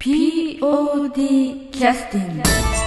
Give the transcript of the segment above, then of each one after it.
POD キャスティング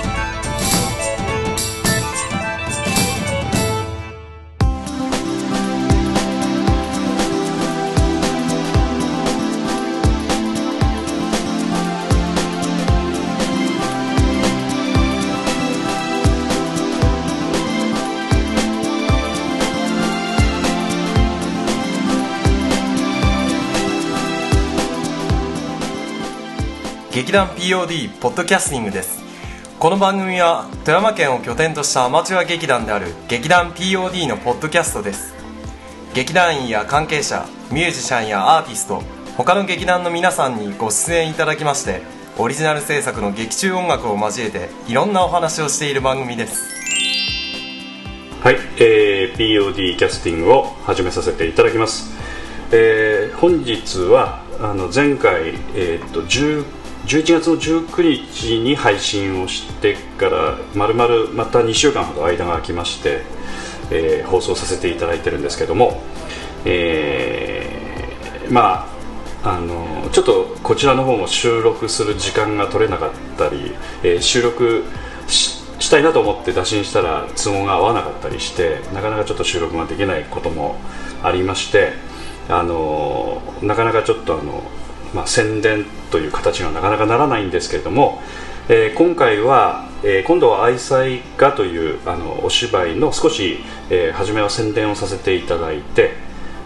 劇団 POD ポッドキャスティングです。この番組は富山県を拠点としたアマチュア劇団である劇団 POD のポッドキャストです。劇団員や関係者ミュージシャンやアーティスト他の劇団の皆さんにご出演いただきましてオリジナル制作の劇中音楽を交えていろんなお話をしている番組です。はい、えー POD キャスティングを始めさせていただきます、えー本日はあの前回、えーっと10 11月の19日に配信をしてからまるまるまた2週間ほど間が空きまして、えー放送させていただいてるんですけども、えーまああのちょっとこちらの方も収録する時間が取れなかったり、えー収録ししたいなと思って打診したら都合が合わなかったりしてなかなかちょっと収録ができないこともありましてあのなかなかちょっとあの、まあ、宣伝という形にはなかなかならないんですけれども、えー今回は、えー今度は「愛妻家」というあのお芝居の少し、えー初めは宣伝をさせていただいて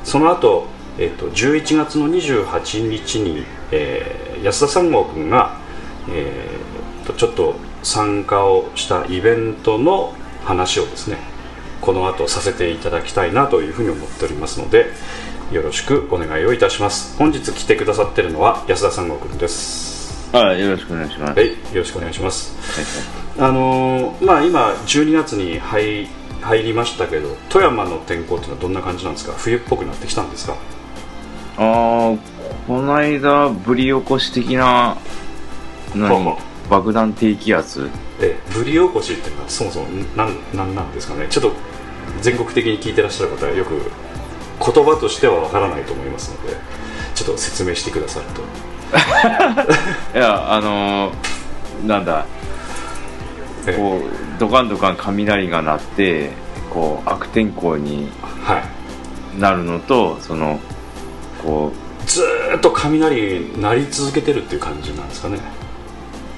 その後、えー、と11月の28日に、えー安田三郷君が、えーちょっと参加をしたイベントの話をですねこの後させていただきたいなというふうに思っておりますのでよろしくお願いをいたします。本日来てくださってるのは安田三郷君です。はい、よろしくお願いします。はいよろしくお願いします。あのーまあ今12月に入入りましたけど富山の天候っていうのはどんな感じなんですか？冬っぽくなってきたんですか？あー、この間、ぶり起こし的な、何？爆弾低気圧。えぶり起こしっていうのはそもそも何なんなんですかね？ちょっと全国的に聞いてらっしゃる方はよく言葉としてはわからないと思いますのでちょっと説明してくださると。いや、あのー、なんだ、えこう、ドカンドカン雷が鳴って、こう、悪天候にはい。なるのと、その、こずーっと雷鳴り続けてるっていう感じなんですかね。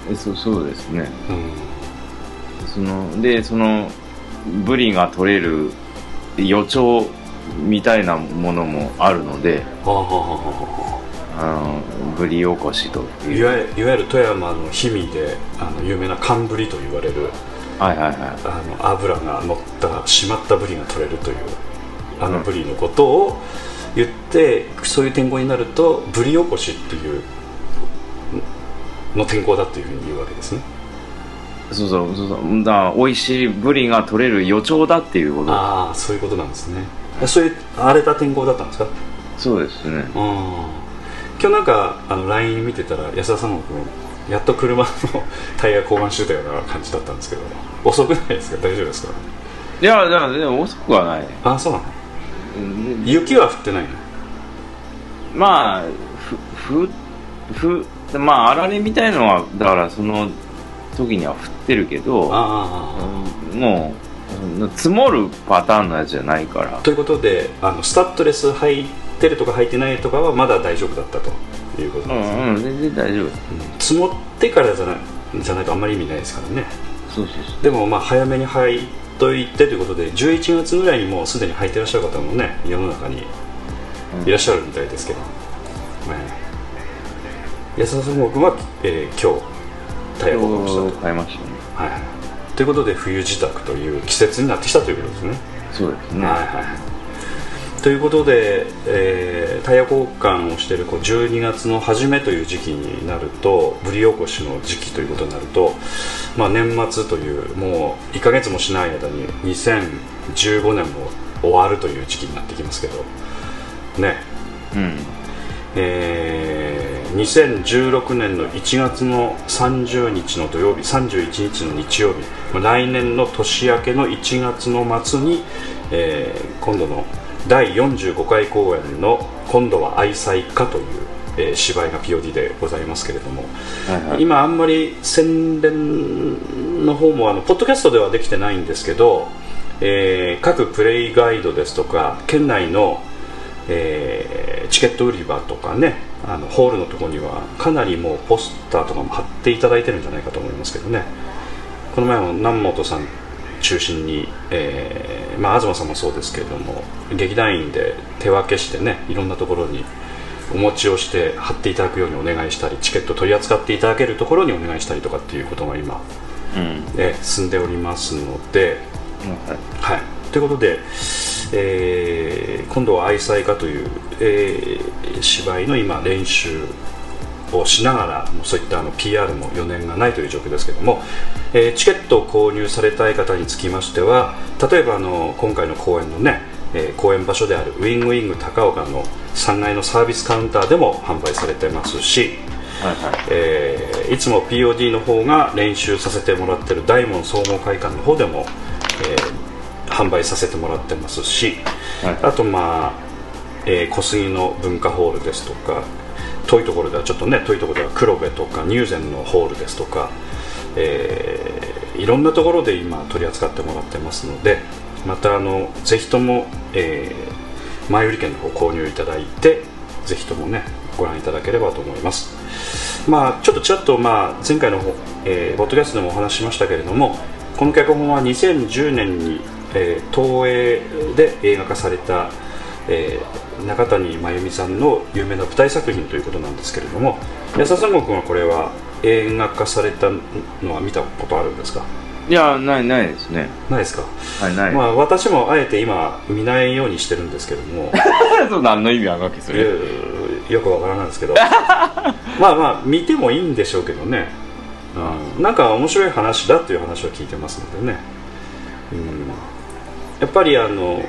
う、えそうそうですね。うん。その、で、その、ブリが取れる予兆みたいなものもあるので、ぶり起こしとあいう。いわゆるいわゆる富山の氷見であの有名な寒ブリと言われるはいはいはい。あの油が乗った締まったブリが取れるというあのブリのことを言って、そういう天候になるとブリ起こしっていうの天候だっていうふうに言うわけですね。そうそうそうそう。だから美味しいブリが取れる予兆だっていうこと。ああそういうことなんですねそういう荒れた天候だったんですか？そうですね。うん今日なんかあの LINE 見てたら安田さんもやっと車のタイヤ交換してたような感じだったんですけど遅くないですか？大丈夫ですか？いやだからでも遅くはない。ああそうなの？うん。雪は降ってないの？まあふふふまああられみたいのはだからその時には降ってるけどもう積もるパターンのやつじゃないから。あということであのスタッドレス履いてるとか履いてないとかはまだ大丈夫だったと。いうことうなんですね、んうん全然大丈夫。うん。積もってからじゃないじゃないとあんまり意味ないですからね。そうそうそう。でもまあ早めに履いといてということで11月ぐらいにもうすでに履いてらっしゃる方もね世の中にいらっしゃるみたいですけど、ね安田さん君は、えー今日タイヤ交換をした今と日買いましたね。はいはいということで冬支度という季節になってきたということですね。そうですね。はいはい、ということで、えータイヤ交換をしているこう12月の初めという時期になるとぶり起こしの時期ということになると、まあ、年末というもう1ヶ月もしない間に2015年も終わるという時期になってきますけどね。うんえー2016年の1月の30日の土曜日31日の日曜日まあ来年の年明けの1月の末に、えー今度の第45回公演の「今度は愛妻家」という、えー芝居が POD でございますけれども、はいはい。今あんまり宣伝の方もあのポッドキャストではできてないんですけど、えー各プレイガイドですとか県内の、えーチケット売り場とかねあのホールのところにはかなりもうポスターとかも貼っていただいてるんじゃないかと思いますけどねこの前も南本さん中心に、えーまあ、東さんもそうですけれども劇団員で手分けしてねいろんなところにお持ちをして貼っていただくようにお願いしたりチケット取り扱っていただけるところにお願いしたりとかっていうことが今、うん。えー進んでおりますので、はい。はい、ということで、えー今度は愛妻家という、えー芝居の今練習をしながらもうそういったあの PR も余念がないという状況ですけども、えーチケットを購入されたい方につきましては例えばあの今回の公演のね、えー公演場所であるウィングウィング高岡の3階のサービスカウンターでも販売されてますし、はいはい。えーいつも POD の方が練習させてもらってる大門総合会館の方でも、えー販売させてもらってますし、はい。あとまあ、えー小杉の文化ホールですとか遠いところではちょっとね遠いところでは黒部とか入善のホールですとか、えーいろんなところで今取り扱ってもらってますのでまたあのぜひとも、えー前売り券の方購入いただいてぜひともねご覧いただければと思います。まあちょっとちらっと、まあ、前回の方、えー、ポッドキャストでもお話ししましたけれどもこの脚本は2010年に、えー東映で映画化された、えー中谷真由美さんの有名な舞台作品ということなんですけれども安田三郷君はこれは映画化されたのは見たことあるんですか？いや、ない、ないですね。ないですか、はい、ない。まあ、私もあえて今見ないようにしてるんですけども。そう何の意味あるわけそいやれ。よくわからないですけど。まあまあ見てもいいんでしょうけどね、うん、なんか面白い話だっていう話を聞いてますのでね、うん、やっぱりあの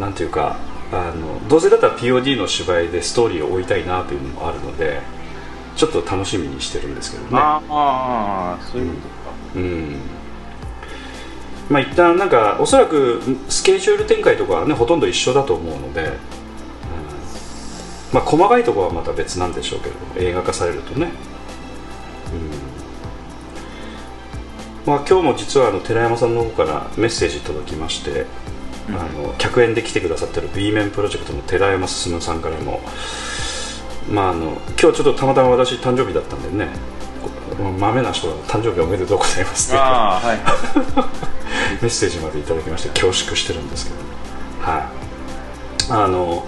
なんていうかあのどうせだったら POD の芝居でストーリーを追いたいなというのもあるのでちょっと楽しみにしてるんですけどね。ああ、そういうことか。うん。まあ一旦なんかおそらくスケジュール展開とかはねほとんど一緒だと思うので、うん。まあ細かいところはまた別なんでしょうけど映画化されるとね、うんまあ、今日も実はあの寺山さんの方からメッセージ届きまして、あの客演で来てくださってる B 面プロジェクトの寺山進さんからも、まあ、あの今日ちょっとたまたま私誕生日だったんでねこまめな人が誕生日おめでとうございますって。はい。メッセージまでいただきまして恐縮してるんですけど、はい、あの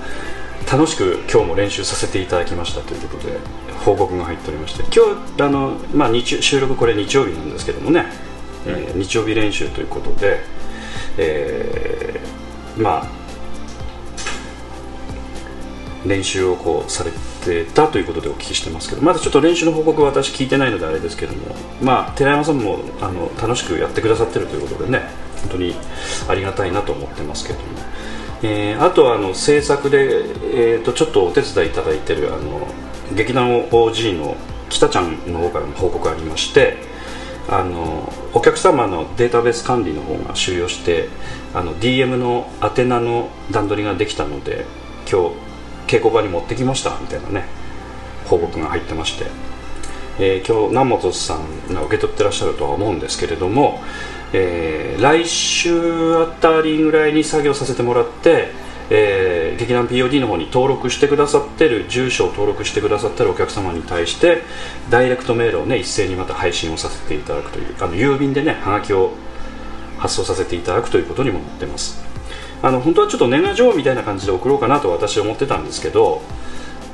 楽しく今日も練習させていただきましたということで報告が入っておりまして今日あの、まあ、日収録これ日曜日なんですけどもね、え日曜日練習ということで、えーまあ練習をこうされてたということでお聞きしてますけどまだちょっと練習の報告は私聞いてないのであれですけどもまあ寺山さんもあの楽しくやってくださってるということでね本当にありがたいなと思ってますけども、えーあとはあの制作で、えー、とちょっとお手伝いいただいてるあの劇団 OG の北ちゃんの方からの報告がありましてあのお客様のデータベース管理の方が終了してあの DM の宛名の段取りができたので今日稽古場に持ってきましたみたいなね報告が入ってまして、えー今日南本さんが受け取ってらっしゃるとは思うんですけれども、えー来週あたりぐらいに作業させてもらって、えー劇団 POD の方に登録してくださってる住所を登録してくださってるお客様に対してダイレクトメールをね一斉にまた配信をさせていただくというあの郵便でねはがきを発送させていただくということにもなってます。あの本当はちょっと年賀状みたいな感じで送ろうかなと私は思ってたんですけど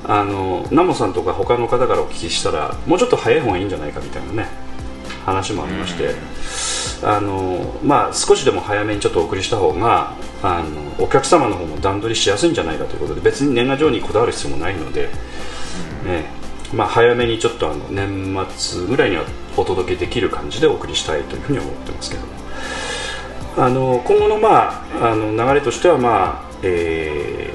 あのナモさんとか他の方からお聞きしたらもうちょっと早い方がいいんじゃないかみたいなね話もありまして、あのまあ、少しでも早めにちょっとお送りした方があのお客様の方も段取りしやすいんじゃないかということで別に年賀状にこだわる必要もないので、ねまあ、早めにちょっとあの年末ぐらいにはお届けできる感じでお送りしたいというふうに思ってますけどあの今後の,、まあ、あの流れとしては、まあえ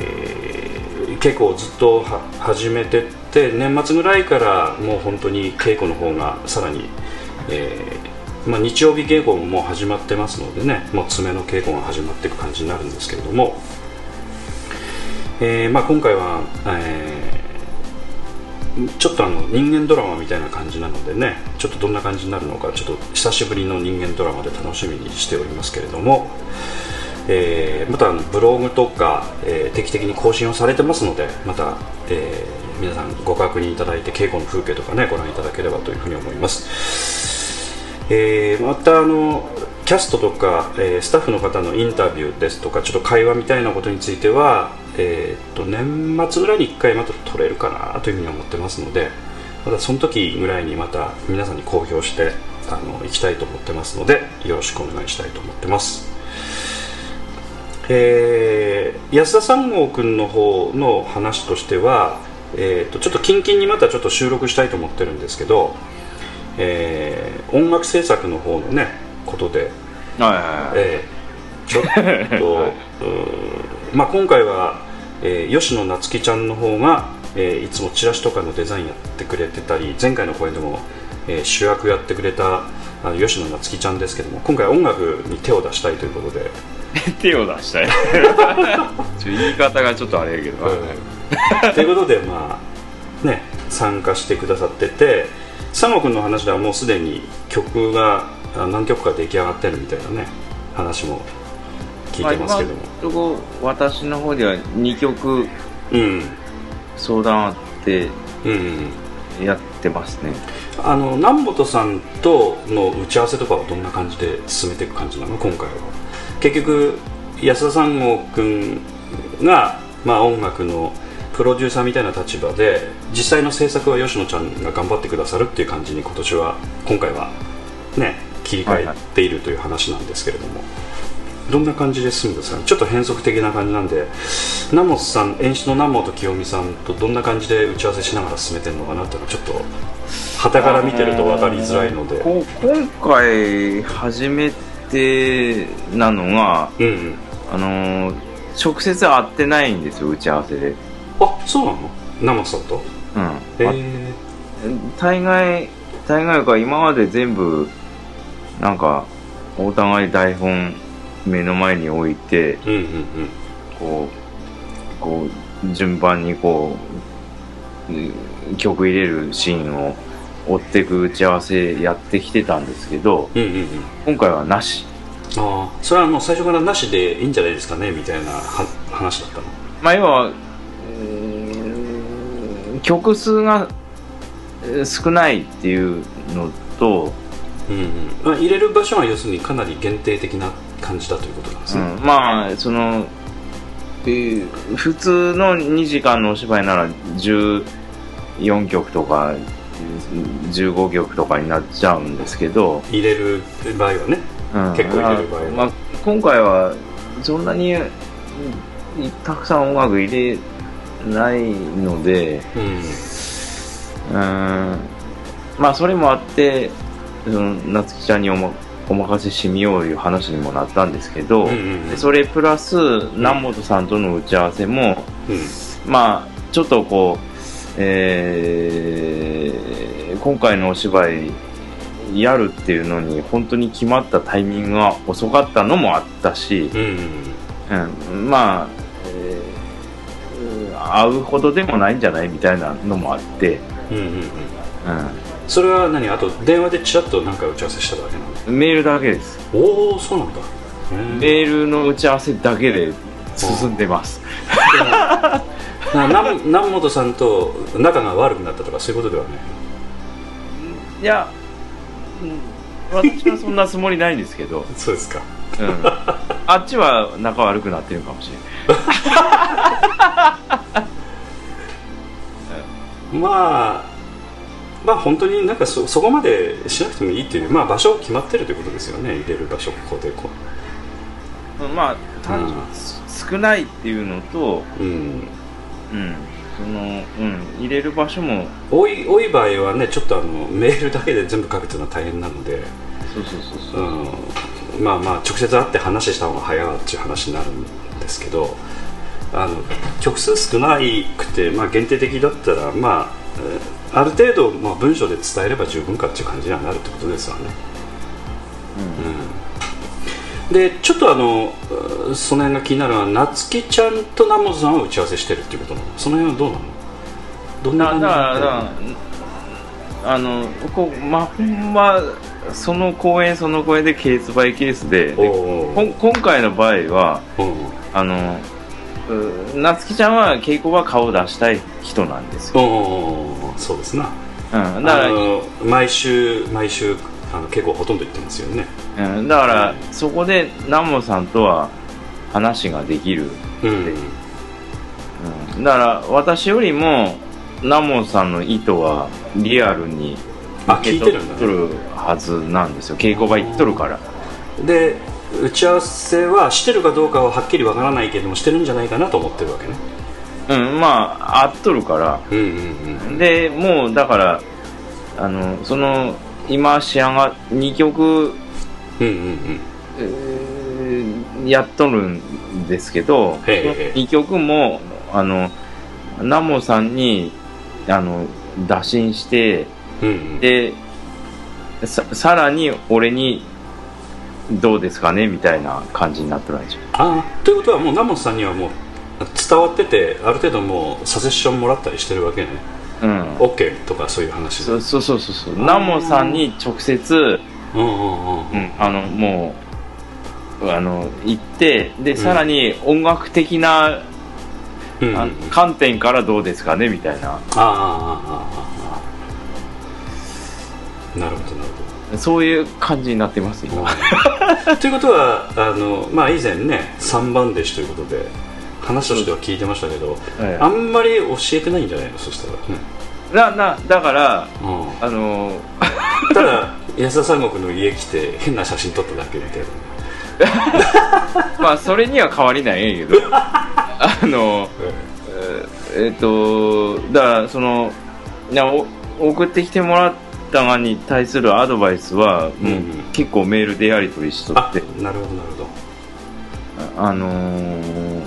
ー、稽古をずっとは始めてって年末ぐらいからもう本当に稽古の方がさらに、えーまあ、日曜日稽古ももう始まってますのでねもう爪の稽古が始まっていく感じになるんですけれども、えーまあ、今回は、えーちょっとあの人間ドラマみたいな感じなのでねちょっとどんな感じになるのかちょっと久しぶりの人間ドラマで楽しみにしておりますけれども、えーまたあのブログとか、え定期的に更新をされてますのでまた、えー皆さんご確認いただいて稽古の風景とかねご覧いただければというふうに思います、えーまたあのキャストとか、えースタッフの方のインタビューですとかちょっと会話みたいなことについては、えーと年末ぐらいに1回また撮れるかなというふうに思ってますのでまたその時ぐらいにまた皆さんに公表してあの行きたいと思ってますのでよろしくお願いしたいと思ってます。えー安田三郷君の方の話としては、えー、とちょっと近々にまたちょっと収録したいと思ってるんですけど、えー音楽制作の方のねことで、はいはいはい。えーちょっと、うーまあ、今回は、えー吉野夏樹ちゃんの方が、えーいつもチラシとかのデザインやってくれてたり前回の公演でも、えー主役やってくれたあの吉野夏樹ちゃんですけども今回音楽に手を出したいということで、手を出したい。ちょ言い方がちょっとあれやけど、ということでまあね参加してくださってて佐野君の話ではもうすでに曲があ何曲か出来上がってるみたいなね話も聞いてますけども、まあ今のとこ私の方では2曲うん。相談あってうんうんやってますね。あの南本さんとの打ち合わせとかはどんな感じで進めていく感じなの？今回は。結局安田三郷君が、まあ、音楽のプロデューサーみたいな立場で実際の制作は吉野ちゃんが頑張ってくださるっていう感じに今年は今回はね切り替えているという話なんですけれども、どんな感じで進むんですか？ねちょっと変則的な感じなんで南本さん演出の南本清美さんとどんな感じで打ち合わせしながら進めてるのかなっていうのはちょっと旗から見てると分かりづらいので、こ今回初めてなのがうんうん。あのー直接会ってないんですよ打ち合わせであそうなの？南本さんと？うん。え大概大概が今まで全部なんかお互い台本目の前に置いてうんうんうん。こうこう順番にこううん曲入れるシーンを追っていく打ち合わせやってきてたんですけどうんうんうん。今回はなし。ああそれはもう最初からなしでいいんじゃないですかね？みたいなは話だったの。まあ要は曲数がえー少ないっていうのと、うんうん。まあ、入れる場所は要するにかなり限定的な感じだということなんですうね、ん。まあその、えー普通の2時間のお芝居なら14曲とか15曲とかになっちゃうんですけど、入れる場合はね。うん。結構入れる場合は。まあ、今回はそんなにうんたくさん音楽入れないのでうん。うんまあそれもあってその夏希ちゃんにお,、ま、お任せしてみよういう話にもなったんですけど、うんうんうん。でそれプラス南本さんとの打ち合わせも、うん。まあちょっとこう、えー今回のお芝居やるっていうのに本当に決まったタイミングが遅かったのもあったし、うんうんうん、まあ、えー会うほどでもないんじゃないみたいなのもあって、うんうんうん。うそれは何？あと電話でちらっとなんか打ち合わせしただけなの？ん、メールだけです。おおそうなんだ。へえメールの打ち合わせだけで進んでます。な南南本さんと仲が悪くなったとかそういうことではない？いや、うん私はそんなつもりないんですけど、そうですか。うん、あっちは仲悪くなってるかもしれない まあまあ本当になんかそそこまでしなくてもいいっていう、まあ、場所決まってるということですよね。入れる場所ここでこまあ単純うん。少ないっていうのと、う、うん、うん、その、うん、入れる場所も多い多い場合はねちょっとあのメールだけで全部書くというのは大変なので、そうそうそうそう。う、ん、まあまあ直接会って話した方が早いっていう話になるんですけどあの曲数少なくて、まあ、限定的だったらまあえーある程度、まあ、文章で伝えれば十分かっていう感じにはなるってことですわね。でちょっとあのうその辺が気になるのは夏希ちゃんと南本さんは打ち合わせしてるっていうことなの？その辺はどうなの？どんな感じだだからあのこうまあほんまその公演その公演でケースバイケースで今回の場合はうんあのう夏希ちゃんは稽古場顔を出したい人なんですよ、うんそうですな。うん、だから毎週毎週あの結構ほとんど行ってますよね。うん、だからそこで南モさんとは話ができる、うん。うん、だから私よりも南モさんの意図はリアルにあ聞いてるんだね。取るはずなんですよ。稽古場行っとるから。で打ち合わせはしてるかどうかははっきりわからないけどもしてるんじゃないかなと思ってるわけね。うんまあ合っとるから。うんうんうんでもうだからあのその今仕上が2曲、うんうんうん。えーやっとるんですけどへえ。へえ2曲もあのナモさんにあの打診してうんうん。でささらに俺にどうですかねみたいな感じになってるんですよああということはもう南本さんにはもう伝わっててある程度もうサジェッションもらったりしてるわけね。うん。OK とかそういう話で。そうそうそうそうそう。ナモさんに直接、うんうんうんうん、あのもうあの行ってでさらに音楽的な、うん。観点からどうですかねみたいな。あああああああなるほどそういう感じになってます今。ど ということはあの、まあ、以前ね3番弟子ということで話としては聞いてましたけど、はい。あんまり教えてないんじゃないの？そしたら、ななだからうん。うんあの ただ安田三国の家来て変な写真撮っただけみたいな。まあそれには変わりないんやけど。あのえっ、とだからそのいやお送ってきてもらったがに対するアドバイスは、うんもう結構メールでやり取りしとあって。なるほどなるほど。あのー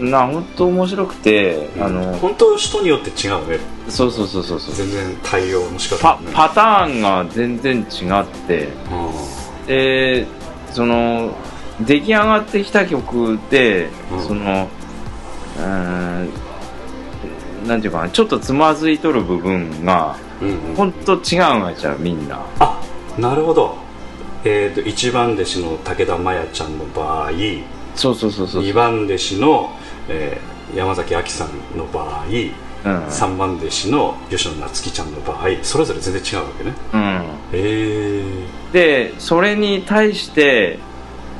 な本当面白くて、あの本当人によって違うね。そうそうそうそうそう。全然対応の仕方パパターンが全然違って。うでその出来上がってきた曲で、うん。そのうーんなんていうかなちょっとつまずいとる部分がんうん。うん本当違うんやちゃうみんな。あなるほど。えー、と一番弟子の武田真弥ちゃんの場合そうそうそうそう。二番弟子の、えー山崎亜紀さんの場合うん、三番弟子の吉野夏樹ちゃんの場合それぞれ全然違うわけね。うん、へえでそれに対して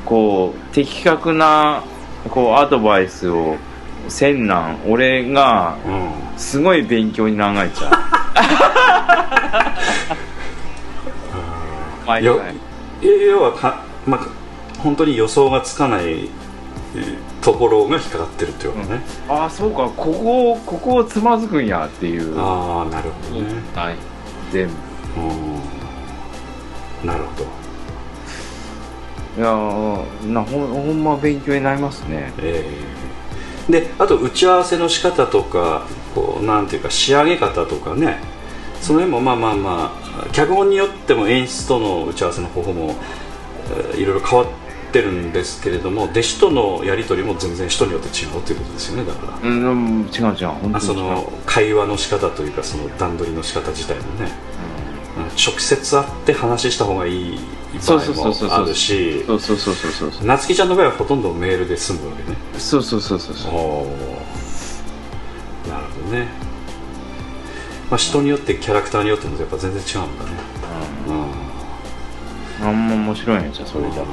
こう的確なこうアドバイスをせんなん俺がうん。すごい勉強に考えちゃう 毎よ回要はか、まあ、本当に予想がつかないえーところが引っかかってるっていうことね、ああそうか。ここをここをつまずくんやっていう。ああなるほどね。はい全部。うん。なるほど。いやーなほんほんま勉強になりますね。えーであと打ち合わせの仕方とかこうなんていうか仕上げ方とかね。その辺もまあまあまあ脚本によっても演出との打ち合わせの方法も、えーいろいろ変わってるんですけれども弟子とのやり取りも全然人によって違うということですよねだから。うんうん違う違う。本当にその会話の仕方というかその段取りの仕方自体もね。うん直接会って話した方がいい場そうそうそうそう合もあるしそうそうそうそうそうそう。夏希ちゃんの場合はほとんどメールで済むわけね。そうそうそうそうそう。おなるほどね、まあ、人によってキャラクターによってもやっぱ全然違うんだね。うん。あんま面白いねじゃあそれだから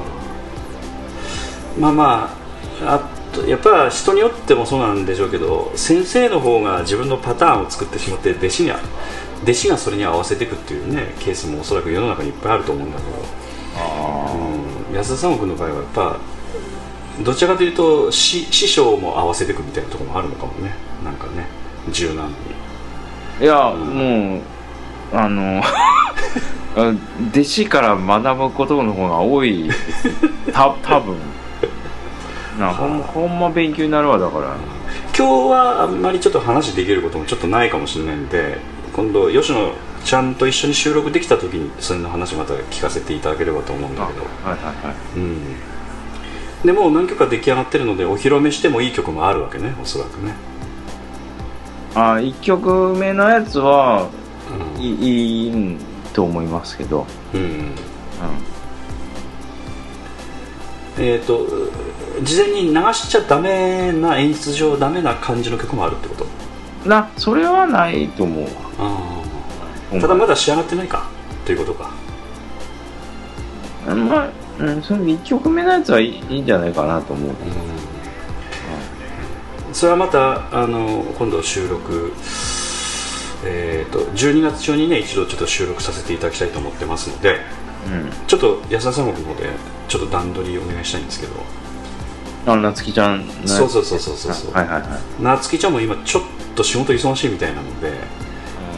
まあまああとやっぱ人によってもそうなんでしょうけど先生の方が自分のパターンを作ってしまって弟子には弟子がそれに合わせていくっていうねケースもおそらく世の中にいっぱいあると思うんだけど、うん、安田三国の場合はやっぱどちらかというと師師匠も合わせていくみたいなところもあるのかもね。なんかね柔軟に。いや、もうあのあ 弟子から学ぶことの方が多いた 多分。なほんほんま勉強になるわだから。今日はあんまりちょっと話できることもちょっとないかもしれないんで今度吉野ちゃんと一緒に収録できた時にそれの話また聞かせていただければと思うんだけど。はいはいはい。うん。でもう何曲か出来上がってるのでお披露目してもいい曲もあるわけねおそらくね。あ1曲目のやつはうん。いいと思いますけど、うんうえっ、と事前に流しちゃダメな演出上ダメな感じの曲もあるってこと？ん、なそれはないと思うわ。ただまだ仕上がってないか。ということか。まあ、うん、その1曲目のやつはいいいいんじゃないかなと思う、それはまたあの今度収録えー、と12月中にね一度ちょっと収録させていただきたいと思ってますのでうん。ちょっと安田三国の方でちょっと段取りお願いしたいんですけどあなつきちゃんそうそうそうそうそうそう。はいはいはい。夏希ちゃんも今ちょっと仕事忙しいみたいなので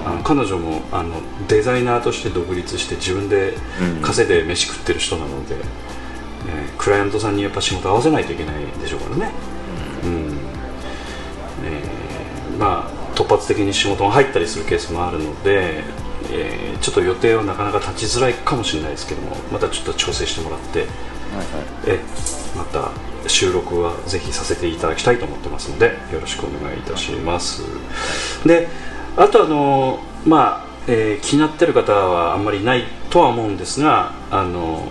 あの彼女もあのデザイナーとして独立して自分でうん。稼いで飯食ってる人なので、えークライアントさんにやっぱ仕事合わせないといけないでしょうからね、うん。えーまあ突発的に仕事が入ったりするケースもあるので、えーちょっと予定はなかなか立ちづらいかもしれないですけどもまたちょっと調整してもらって、はいえまた収録はぜひさせていただきたいと思ってますのでよろしくお願いいたします。であとあのまあ、えー気になってる方はあんまりないとは思うんですがあの、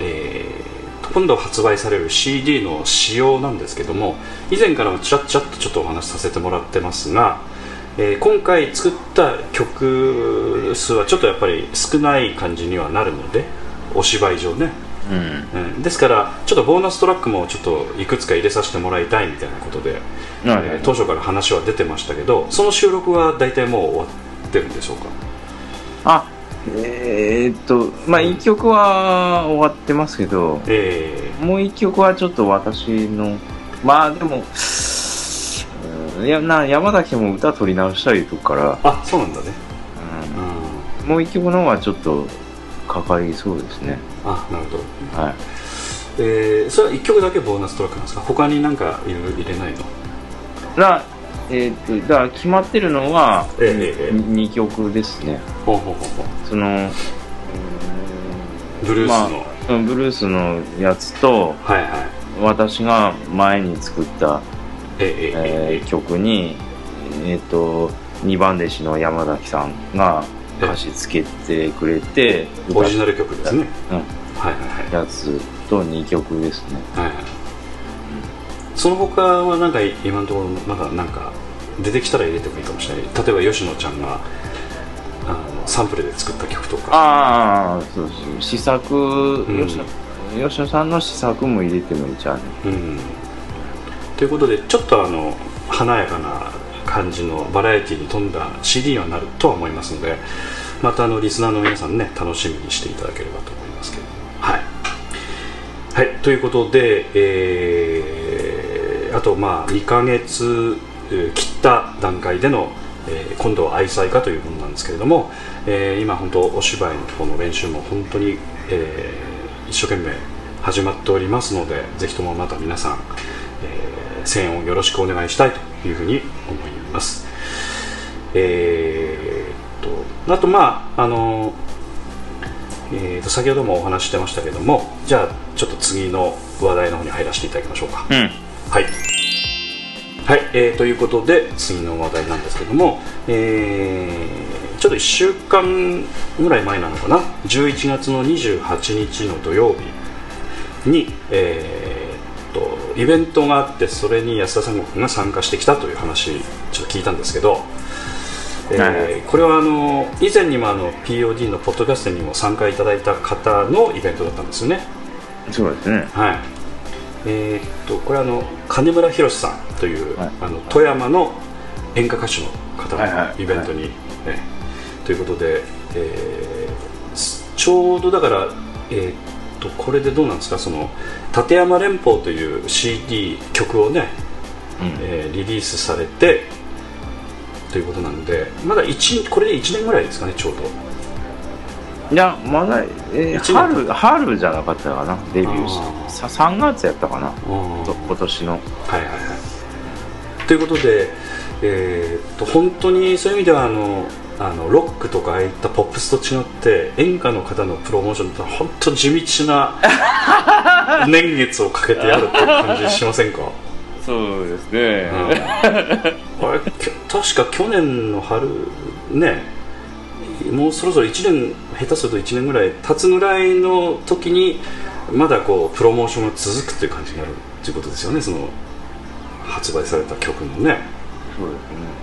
えー今度発売される CD の仕様なんですけども以前からもちらっちらっとちょっとお話しさせてもらってますが、えー今回作った曲数はちょっとやっぱり少ない感じにはなるのでお芝居上ねうん。うん。ですからちょっとボーナストラックもちょっといくつか入れさせてもらいたいみたいなことで、はいえー当初から話は出てましたけどその収録は大体もう終わってるんでしょうか？あえー、っとまあ1曲は終わってますけどえもう1曲はちょっと私のまあでもうんいやな山崎も歌取り直したりとくから、ー、あそうなんだね、う、うん。ん、もう1曲の方はちょっとかかりそうですねあなるほど、はい。えー、それは1曲だけボーナストラックなんですか？他になんかいろいろ入れないの？なえーっとだから決まってるのは、ええええ。2曲ですね。ほうほうほうほそのうブルースの、まあ、ブルースのやつとはいはい。私が前に作った、えええー曲にえーっと2番弟子の山崎さんが歌詞つけてくれてえオリジナル曲ですね、うん。はいはいはい。やつと2曲ですね。はいはいその他はなんか今のところまだなんか出てきたら入れてもいいかもしれない。例えば吉野ちゃんがあのサンプルで作った曲とか。ああそうそう。試作、ん。吉野吉野さんの試作も入れてもいいじゃん。ねうん。ということでちょっとあの華やかな感じのバラエティに富んだ CD にはなるとは思いますのでまたあのリスナーの皆さんね楽しみにしていただければと思いますけどはい、はい、ということで、えーあとまあ2ヶ月切った段階での、えー今度は愛妻家というものなんですけれども、えー今本当お芝居の方の練習も本当に、えー一生懸命始まっておりますのでぜひともまた皆さん、えー声援をよろしくお願いしたいというふうに思います。えーっとあとまああのえーと先ほどもお話ししてましたけどもじゃあちょっと次の話題の方に入らせていただきましょうか。うん。はい、はいえーということで次の話題なんですけども、えーちょっと1週間ぐらい前なのかな？11月の28日の土曜日に、えーとイベントがあってそれに安田三国が参加してきたという話ちょっと聞いたんですけど、えーはい。はいこれはあの以前にもあの POD のポッドキャストにも参加いただいた方のイベントだったんですよね。そうですね。はい。えーっとこれはあの金村博さんという、はい。あの富山の演歌歌手の方はいはい。のイベントに、ねということで、えーすちょうどだから、えーっとこれでどうなんですか？その立山連邦という CD 曲をね、うん。えーリリースされてということなんでまだ一これで1年ぐらいですかねちょうど。いやまだ、えー春春じゃなかったかなデビューしあー。さ3月やったかな今年の。はいはいはい。ということで、えーっと本当にそういう意味ではあのあのロックとかああいったポップスと違って演歌の方のプロモーションって本当地道な 年月をかけてやるっていう感じしませんか、そうですね。うん、あれ確確か去年の春ねもうそろそろ1年下手すると1年ぐらい経つぐらいの時にまだこうプロモーションが続くっていう感じになるっていうことですよねその発売された曲のね。そうですね。うん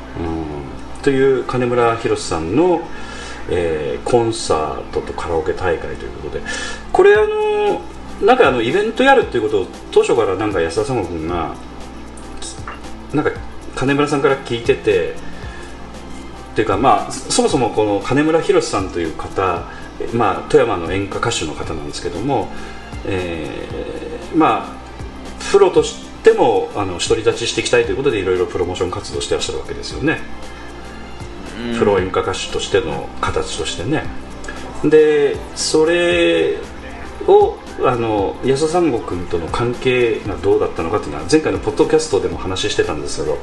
という金村博さんの、えーコンサートとカラオケ大会ということでこれあのなんかあのイベントやるっていうことを当初からなんか安田さんご君がなんか金村さんから聞いててっていうかまあそもそもこの金村博さんという方、まあ、富山の演歌歌手の方なんですけども、えーまあプロとしてもあの独り立ちしていきたいということでいろいろプロモーション活動してらっしゃるわけですよね、プロ演歌歌手としての形としてね。でそれをあの安田三悟君との関係がどうだったのかというのは前回のポッドキャストでも話してたんですけど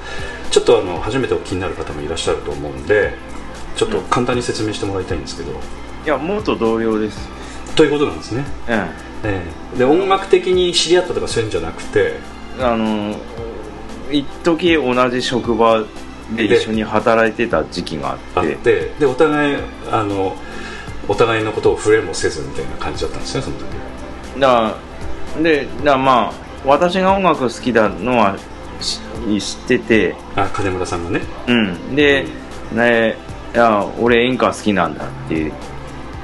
ちょっとあの初めてお聞きになる方もいらっしゃると思うんでちょっと簡単に説明してもらいたいんですけど、いや元同僚です。ということなんですね、うんええ。で音楽的に知り合ったとかそういうんじゃなくて。あの一時同じ職場で一緒に働いてた時期がああっっててでお互いあのお互いのことを触れもせずみたいな感じだったんですねその時だでだまあ私が音楽好きだのはし知ってて。あ金村さんがね。うん。で、ね、いや俺演歌好きなんだって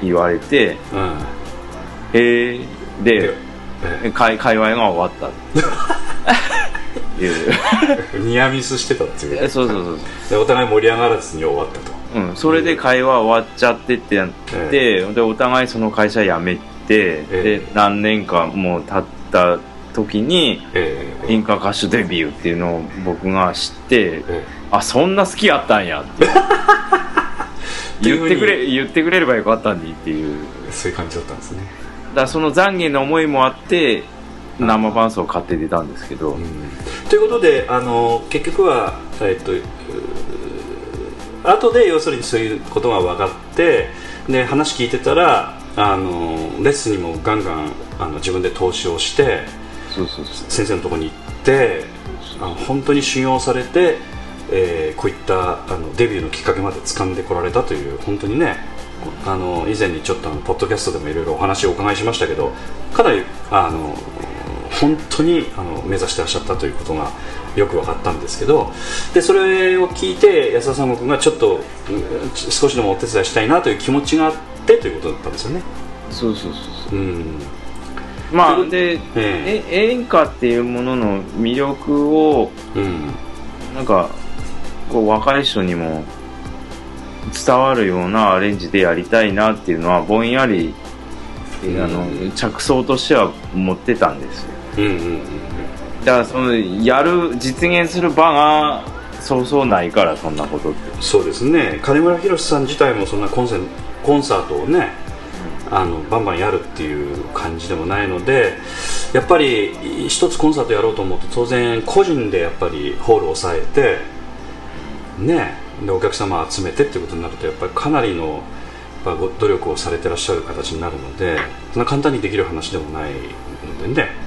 言われて。うん。へえでえ会会話が終わった ニアミスしてたっていうえそうそうそうでお互い盛り上がらずに終わったと。うん、それで会話終わっちゃってってなって、でお互いその会社辞めて、ええ。で何年かもう経った時にええ。演歌歌手デビューっていうのを僕が知ってえあそんな好きやったんやって。言ってくれ言ってくれればよかったんでっていう。えそういう感じだったんですね。だからその懺悔の思いもあって生伴奏を買って出たんですけど、うん。ということであの結局は、えっと後で要するにそういうことが分かってで話聞いてたらあのレッスンにもガンガンあの自分で投資をして先生のところに行ってあの本当に修行されて、えーこういったあのデビューのきっかけまで掴んでこられたという本当にねあの以前にちょっとあのポッドキャストでもいろいろお話をお伺いしましたけどかなりあの本当にあの目指してらっしゃったということがよく分かったんですけどでそれを聞いて安田さんご君がちょっとうん少しでもお手伝いしたいなという気持ちがあってということだったんですよね。そうそうそうそう。うん。まあで、ええ。演歌っていうものの魅力をうん。なんかこう若い人にも伝わるようなアレンジでやりたいなっていうのはぼんやり、うん。あの着想としては持ってたんですようんうんうんだからそのやる実現する場がそうそうないからそんなことって。そうですね。金村博さん自体もそんなコンセコンサートをねあのバンバンやるっていう感じでもないのでやっぱり一つコンサートやろうと思うと当然個人でやっぱりホールを抑えてねでお客様集めてっていうことになるとやっぱりかなりのやっぱ努力をされてらっしゃる形になるのでそんな簡単にできる話でもないのでね。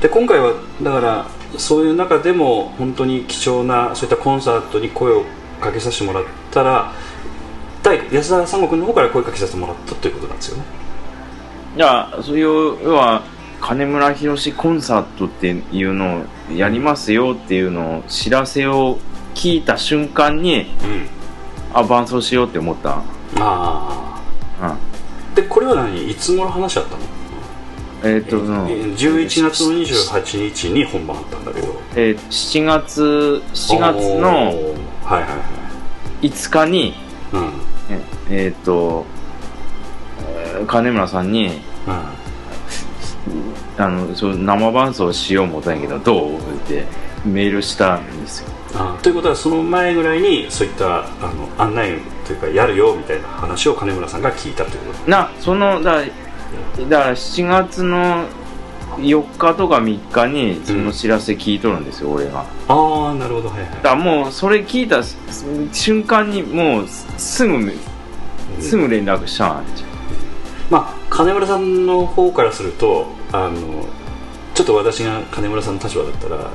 で今回はだからそういう中でも本当に貴重なそういったコンサートに声をかけさせてもらったら対安田三悟君の方から声かけさせてもらったということなんですよね。いやそういう要は金村博コンサートっていうのをやりますよっていうのを知らせを聞いた瞬間にうん。あ伴奏しようって思った。あうん。あでこれは何？いつ頃話し合ったの？えっ、と、うん11月の28日に本番あったんだけど。えー7月7月おー。のはいはいはい。5日にうん。えっ、と、えー金村さんにあのそう生伴奏しよう思ったんやけどどう？ってメールしたんですよ。あということはその前ぐらいにそういったあの案内というかやるよみたいな話を金村さんが聞いたということ？なそのだだから7月の4日とか3日にその知らせ聞いとるんですよ、俺が。ああなるほどはいはい。だからもうそれ聞いた瞬間にもうすぐすぐ連絡したんじまあ金村さんの方からするとあのちょっと私が金村さんの立場だったら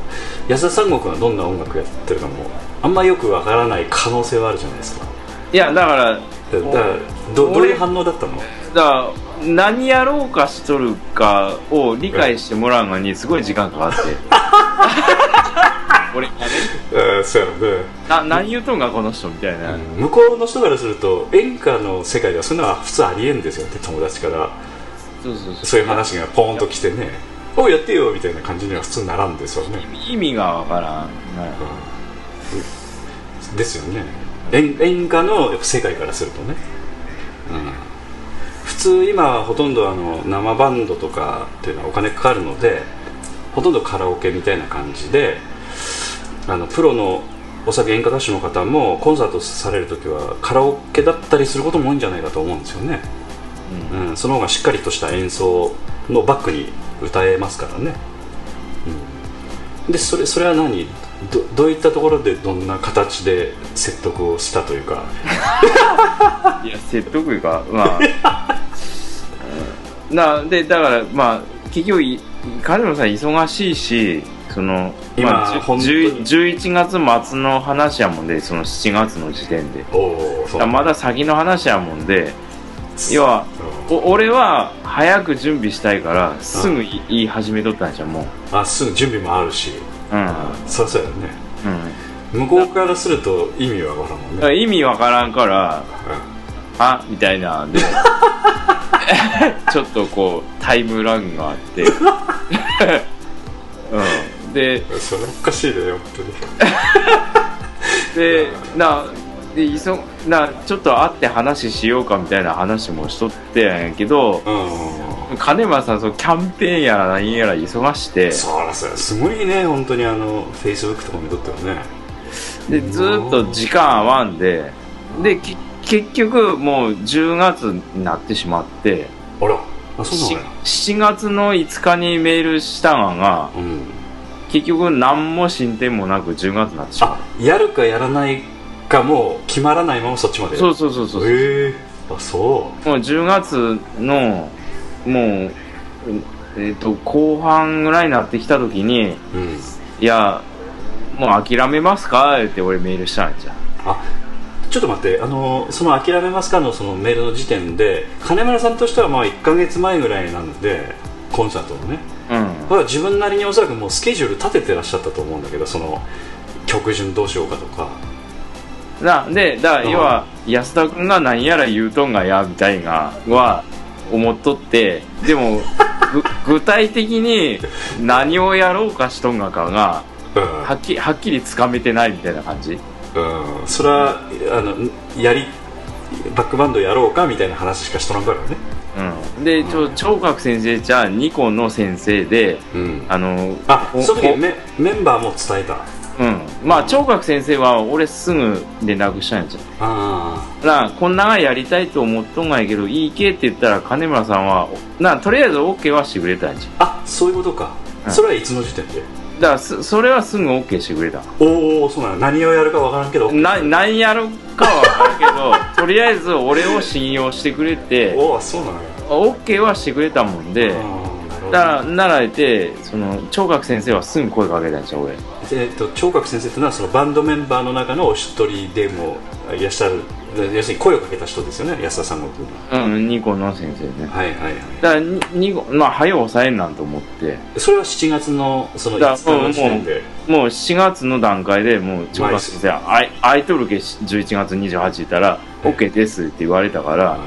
安田三国がどんな音楽やってるかもあんまよくわからない可能性はあるじゃないですか。いやだからだだからどどういう反応だったの？だから何やろうかしとるかを理解してもらうのにすごい時間かかって。俺がねうんそうやろね。な何言うとんかこの人みたいな、向こうの人からすると演歌の世界ではそんなのは普通ありえんですよって友達から。そうそうそう。そういう話がポーンと来てね「おうやってよ」みたいな感じには普通ならんですよね、意味がわからん、はい。うん。ですよね。演演歌の世界からするとね、うん、普通今はほとんどあの生バンドとかっていうのはお金かかるのでほとんどカラオケみたいな感じであのプロのお酒演歌歌手の方もコンサートされる時はカラオケだったりすることも多いんじゃないかと思うんですよね、うん。その方がしっかりとした演奏のバックに歌えますからね、うん、でそれそれは何？どどういったところでどんな形で説得をしたというか。いや説得いうかまあうん なでだからまあ結局い金村さん忙しいしその今まあ、本当に。10 11月末の話やもんでその7月の時点で。まだ先の話やもんで要はお俺は早く準備したいからすぐい言い始めとったんじゃんもう。あすぐ準備もあるし。うん。そうそうやね。うん。向こうからすると意味はわからんもんね、意味わからんからあみたいな。んでちょっとこうタイムラグがあって。うん。でうん、それおかしいね本でなでいそなちょっと会って話しようかみたいな話もしとってやんやけど当にうん。金村さんそのキャンペーンやら何やら忙して。そらそらすごいね本当にあのフェイスブックとか見とってはね。でずーっと時間合わんで。でき結局もう10月になってしまってあらあそうなしの？や7月の5日にメールしたのがうん。結局何も進展もなく10月になってしまあやるかやらないかもう決まらないままそっちまで？うそうそうそうそう、へえ。あそもう10月のもうえっ、と後半ぐらいになってきた時にううん。いやもう諦めますか？って俺メールしたんじゃん。あちょっと待ってあのその「諦めますか?」のそのメールの時点で金村さんとしてはまあ1か月前ぐらいなんでコンサートのね。うん。自分なりにおそらくもうスケジュール立ててらっしゃったと思うんだけどその曲順どうしようかとか。なでだからうん。要は安田君が何やら言うとんがやみたいなは思っとってでも ぐ具体的に何をやろうかしとんがかがうん。はっきはっきりつかめてないみたいな感じ？うん。それはあのやりバックバンドやろうかみたいな話しかしとらんからね。うん。でちょ聴覚先生じゃニコンの先生でうん。あのおあその時おメメンバーも伝えた。うん。まあ聴覚先生は俺すぐ連絡したんやじゃん。あなこんながやりたいと思っとんがやけどいいけって言ったら金村さんはなとりあえず OK はしてくれたんじゃあそういうことか、うん。それはいつの時点で？だからそそれはすぐ OK してくれた。おおそうなの。何をやるかわからんけど。な何やるかは分からんけど とりあえず俺を信用してくれておおそうなのよ OK はしてくれたもんでだからならえてその聴覚先生はすぐ声かけたんですよ俺。えっと聴覚先生っていうのはそのバンドメンバーの中のお一人でもいらっしゃる要するに声をかけた人ですよね安田さんがうんニコの先生ね。はいはいはい。だからにニコまあ早う抑えんなんと思って。それは7月のそのだ5日の時点で。もう7月の段階でもう聴覚先生あい空いとるけ11月28言ったら OK ですって言われたから。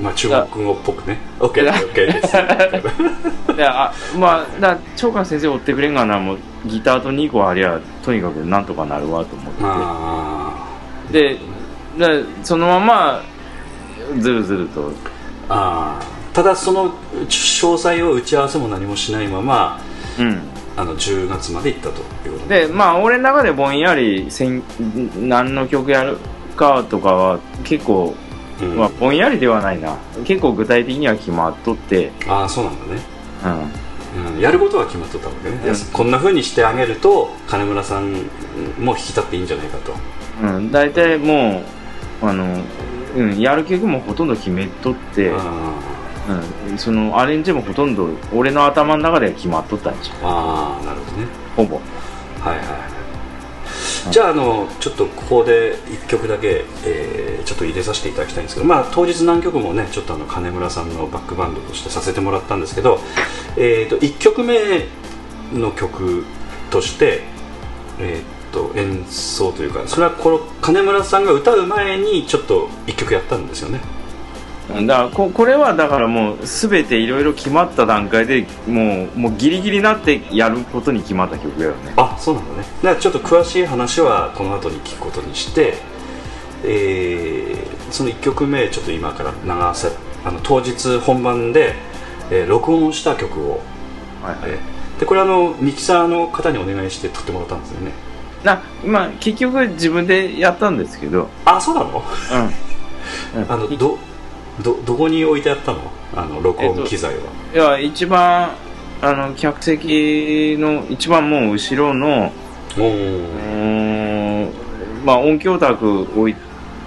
まあ中国語っぽくね。OK です OK です。であまあだから聴覚先生追ってくれんがなもうギターと2個ありゃとにかくなんとかなるわと思って。あ。ででそのままずるずると。ーあ。ーただその詳細を打ち合わせも何もしないままうん。あの10月まで行ったということでまあ俺の中でぼんやりせん何の曲やるかとかは結構、うん。まあ、ぼんやりではないな。結構具体的には決まっとって。ああそうなんだね。うん。うん、やることは決まっとったわけね、うん。こんな風にしてあげると金村さんも引き立っていいんじゃないかと。うん、大体もうあの、うん、やる曲もほとんど決めとって、あうん、そのアレンジもほとんど俺の頭の中では決まっとったんじゃんああなるほどね。ほぼ。はいはいはい。じゃああのちょっとここで1曲だけ、えーちょっと入れさせていただきたいんですけど、まあ、当日何曲もねちょっとあの金村さんのバックバンドとしてさせてもらったんですけど、えー、と1曲目の曲として、えー、と演奏というかそれはこの金村さんが歌う前にちょっと1曲やったんですよね。だからここれはだからもう全ていろいろ決まった段階でもうもうギリギリになってやることに決まった曲だよね。あそうなんだね。だからちょっと詳しい話はこの後に聞くことにして、えーその1曲目ちょっと今から流せあの当日本番で、えー録音した曲を、はいはい。えーでこれあのミキサーの方にお願いして撮ってもらったんですよねなまあ結局自分でやったんですけど。あそうなの？うん、うん。あのどどどこに置いてあったの？あの録音機材は、いや一番あの客席の一番もう後ろのうー。んまあ音響卓置い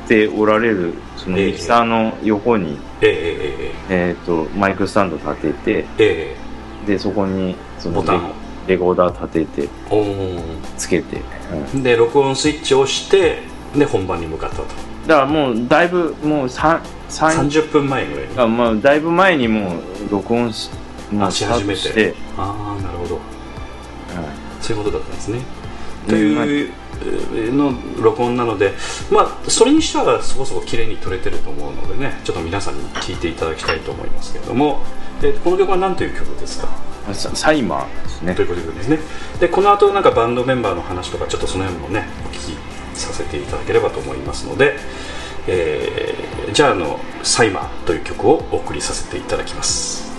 ておられるそのええミキサーの横に、ええ。えー、とマイクスタンド立ててえええ。でそこにそのボタンをレレコーダー立ててつけて、うん。で録音スイッチを押してで本番に向かったと。だからもうだいぶもう3 3 30分前ぐらい。にあまあだいぶ前にもう録音しし始めて。ああなるほど。うんそういうことだったんですね。うんというえーの録音なので、まあ、それにしてはそこそこ綺麗に撮れてると思うのでねちょっと皆さんに聴いていただきたいと思いますけれども、えーこの曲は何という曲ですか？サイマーですね。ということですね。でこの後なんかバンドメンバーの話とかちょっとその辺もねお聞きさせていただければと思いますので、えーじゃああの「サイマー」という曲をお送りさせていただきます。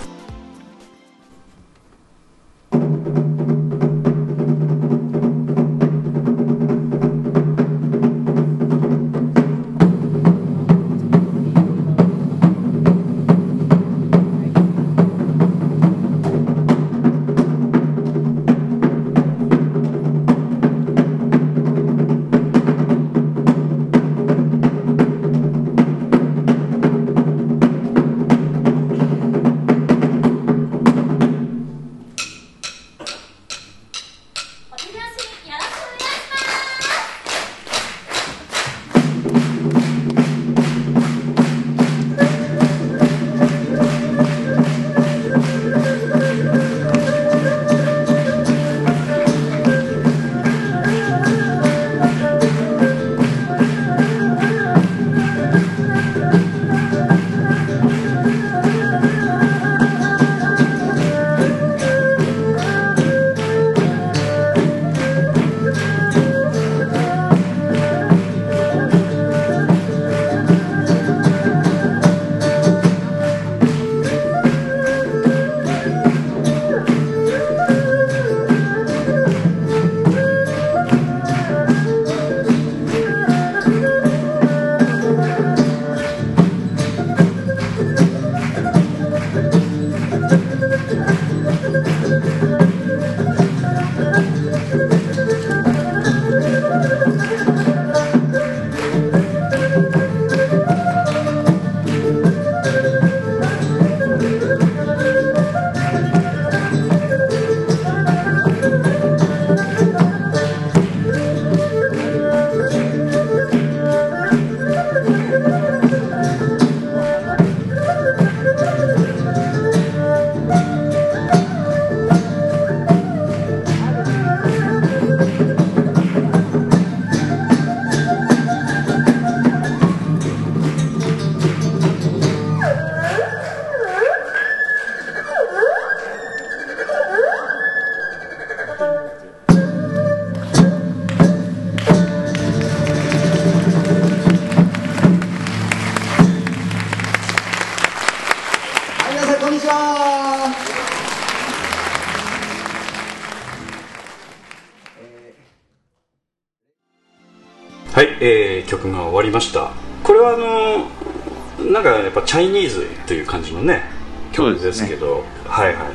えー曲が終わりました。これはあのなんかやっぱチャイニーズという感じのね曲ですけど。はいはい。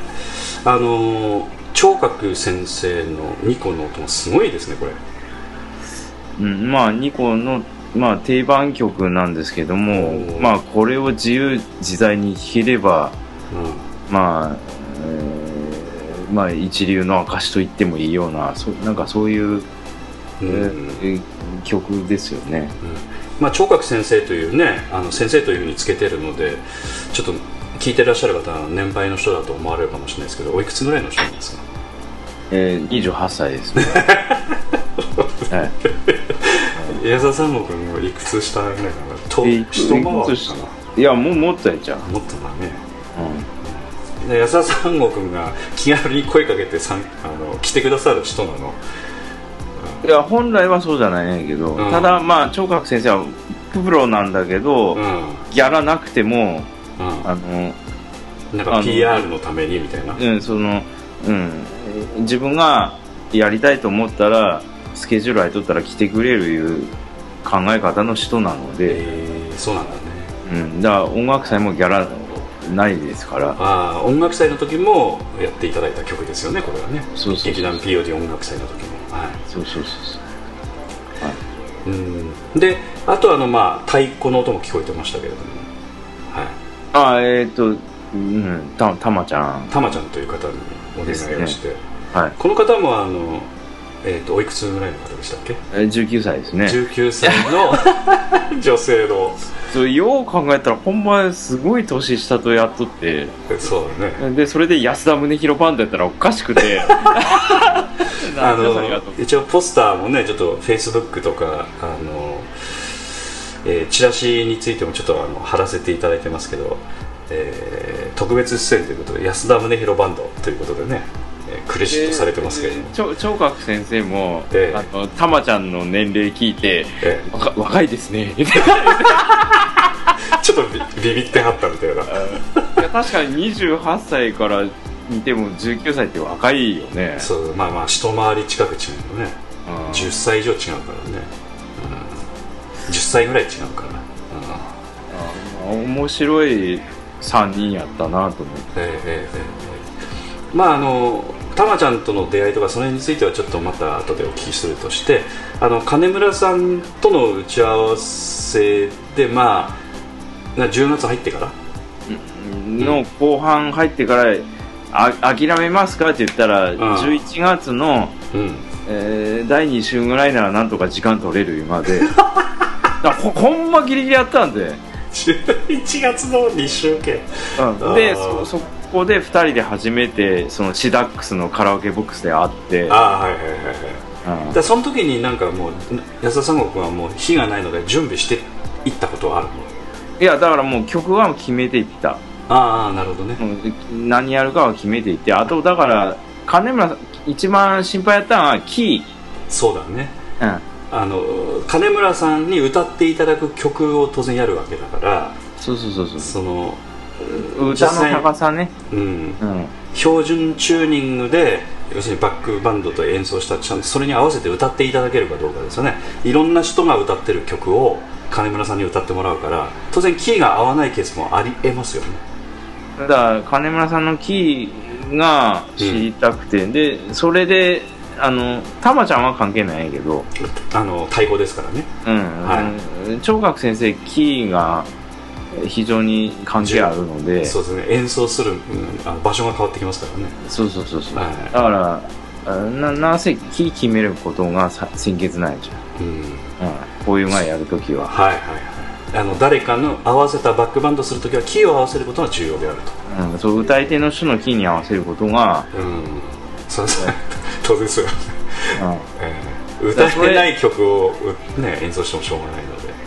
あの聴覚先生のニコの音がすごいですねこれ。うん、まあニコのまあ定番曲なんですけどもまあこれを自由自在に弾ければうまあ、えーまあ一流の証と言ってもいいようなそなんかそういう、ん。えうんー曲ですよね。まあ、聴覚先生というねあの先生というふうにつけてるのでちょっと聞いてらっしゃる方は年配の人だと思われるかもしれないですけどおいくつぐらいの人なんですか？えー、28歳ですね。はい。矢沢さんも君もいくつ下ぐらいかな？一回いやもうもっとやっちゃう、なもっとだね。うん。で矢沢さんご君が気軽に声かけてさんあの来てくださる人なのいや本来はそうじゃないねんけど、うん。ただまあ聴覚先生はプロなんだけど、うん。ギャラなくてもあのうんなんか PR のためにみたいな？うんそのうん。自分がやりたいと思ったらスケジュール空いとったら来てくれるいう考え方の人なので、えーそうなんだね。うん、だから音楽祭もギャラないですから。ああ音楽祭の時もやっていただいた曲ですよねこれはね。そうそうそう劇団 POD 音楽祭の時もはいそうそうそう。そううん。であとあのまあ太鼓の音も聞こえてましたけれども。はい。あえっ、とうんたたまちゃん。たまちゃんという方にお願いをして、はい。この方もあのえっ、とおいくつぐらいの方でしたっけ、え19歳ですね。19歳の 女性の。そうよう考えたらほんますごい年下とやっとってそうだね。でそれで安田宗弘バンドやったらおかしくて。あのと一応ポスターもねちょっとフェイスブックとかあの、えーチラシについてもちょっとあの貼らせていただいてますけど、えー特別出演ということで安田宗弘バンドということでね、えークレジットされてますけれど聴覚先生も、ええ。あのたまちゃんの年齢聞いてえ若若いですね。ちょっとビビビってはったみたいな。や確かに28歳から見ても19歳って若いよね。そうまあまあ一回り近く違うよね。うん10歳以上違うからね、うん、10歳ぐらい違うから、うん。あ面白い3人やったなと思って。ええええええ。まああのたまちゃんとの出会いとかそれについてはちょっとまた後でお聞きするとしてあの金村さんとの打ち合わせでまあな10月入ってから？の後半入ってからあ諦めますかって言ったら、ん。11月の、うん。えー第2週ぐらいならなんとか時間取れるよまで。だほほんまギリギリやったんで、11月の2週間。うん、でそそこで2人で初めてそのシダックスのカラオケボックスで会ってああはいはいはいはい。うん。でその時になんかもう安田三国はもう火がないので準備していったことはあるの？いやだからもう曲は決めていった、ああなるほどね。うん、何やるかは決めていってあとだから金村さん一番心配やったのはキそうだね。ー、うん、あの金村さんに歌っていただく曲を当然やるわけだからそうそうそうそう。その歌の高さね、うん、うん、標準チューニングで要するにバックバンドと演奏したちゃんとそれに合わせて歌っていただけるかどうかですよね。いろんな人が歌ってる曲を金村さんに歌ってもらうから当然キーが合わないケースもありえますよね。だから金村さんのキーが知りたくて、でそれであのたまちゃんは関係ないけど、あの太鼓ですからね。うん。はうん。聴覚先生キーが非常に関係あるので。そうですね。演奏する、うんあの場所が変わってきますからね。そうそうそうそう、はい。だからあななぜキー決めることがさ先決なんじうん。ゃん、うん、こういうがやるときは、はいはいはい。あの誰かの合わせたバックバンドするときはキーを合わせることが重要であると。うん、そう歌い手の人のキーに合わせることが、うん。そうそう当然そうよ、うん、えー歌えない曲を、うね、演奏してもしょうがない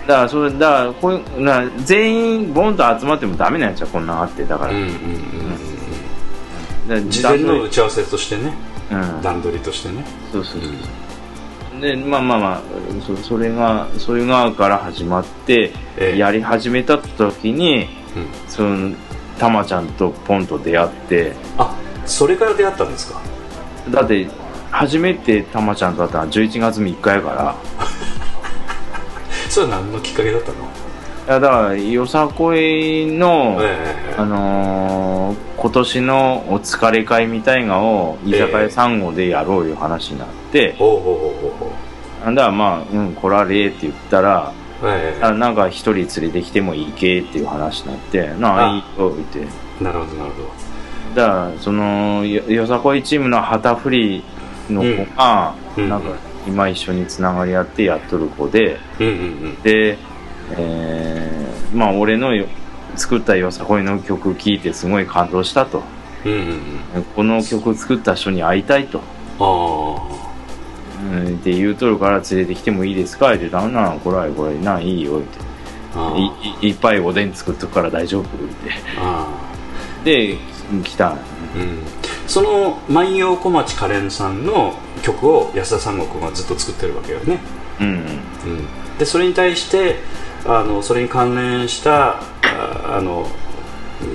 だからそれだからこうな全員ボンと集まってもダメなやつはこんなんあってだから,、うんうんうん事前の打ち合わせとしてね。うん。段取りとしてね。そうそうそうでまあまあまあそそれがそういう側から始まって、ええ。やり始めた時にうん。そのたまちゃんとポンと出会って。あそれから出会ったんですか？だって初めてたまちゃんと会ったのは11月3日やから それは何のきっかけだったの？いやだからよさこいの、ええあのー今年のお疲れ会みたいなを居酒屋3号でやろういう話になって、ほうほうほうほうほだからまあ、うん、来られって言ったら、うええ。あなんか一人連れてきてもいいけっていう話になってなああいいよ言って。なるほどなるほど。だからそのよよさこいチームの旗振りの子が、うん。なんか今一緒につながり合ってやっとる子でうんうんうん。で、えーまあ俺のよ作ったよさこいの曲聴いてすごい感動したと。うんうんうん。この曲作った人に会いたいと、あうん、って言うとるから連れてきてもいいですか？って旦那これこれないいよって。いいいっぱいおでん作っとくから大丈夫。って。あで来た。うん。その万葉小町カレンさんの曲を安田三国がずっと作ってるわけよね。うん。うん、でそれに対してあのそれに関連したああの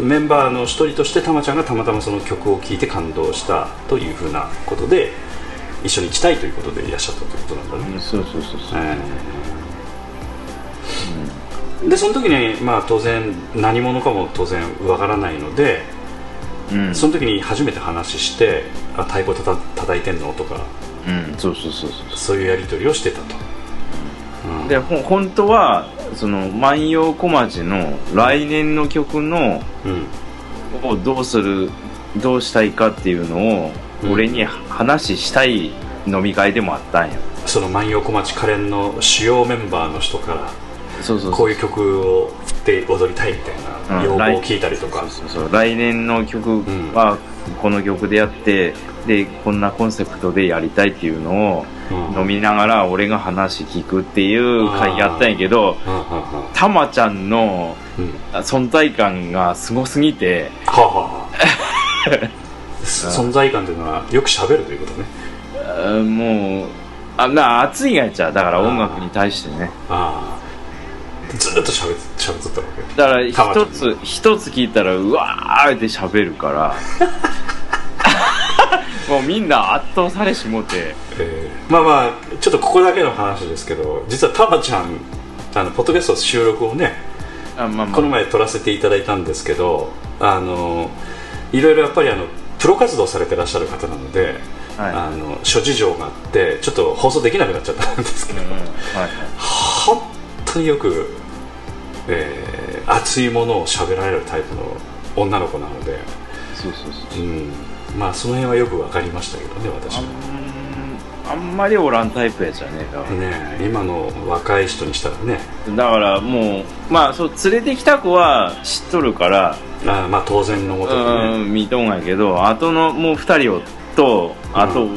メンバーの一人としてたまちゃんがたまたまその曲を聴いて感動したというふうなことで一緒に行きたいということでいらっしゃったということなんだね、うんそうそうそうそう、ええ。でその時に、まあ、当然何者かも当然わからないのでうん。その時に初めて話して「あ太鼓たた叩いてんの?」とか。うん。そうそうそうそう。そういうやり取りをしてたと、うん、でほ本当はその万葉小町の来年の曲のうん。をどうするどうしたいかっていうのをうん。俺に話したい飲み会でもあったんよ。その万葉小町カレンの主要メンバーの人からそうそうこういう曲を振って踊りたいみたいな。うん要望を聞いたりとか、来年の曲はこの曲でやってでこんなコンセプトでやりたいっていうのをうん。飲みながら俺が話聞くっていう会やったんやけどうんうんうん。たまちゃんのうん。存在感がすごすぎて 存在感というのはよく喋るということね。あもうあな熱いやつやだから音楽に対してね。ああずっと喋っ喋っとったわけ。だから一つ一つ聞いたらうわーって喋るから。もうみんな圧倒されしもて。えーまあまあちょっとここだけの話ですけど実はたまちゃんあのポッドキャスト収録をねあまあまこの前撮らせていただいたんですけどあのいろいろやっぱりあのプロ活動されてらっしゃる方なので、あはい。あの諸事情があってちょっと放送できなくなっちゃったんですけど、うんはいはい。本当によく、えー熱いものを喋られるタイプの女の子なので、そうそうそう。うん、まあその辺はよく分かりましたけどね私あもんあんまりおらんタイプやつやねだから。ね今の若い人にしたらね。だからもうまあそう連れてきた子は知っとるから。あまあ当然のことでね。うん見とんやけど後のもう2人をとあと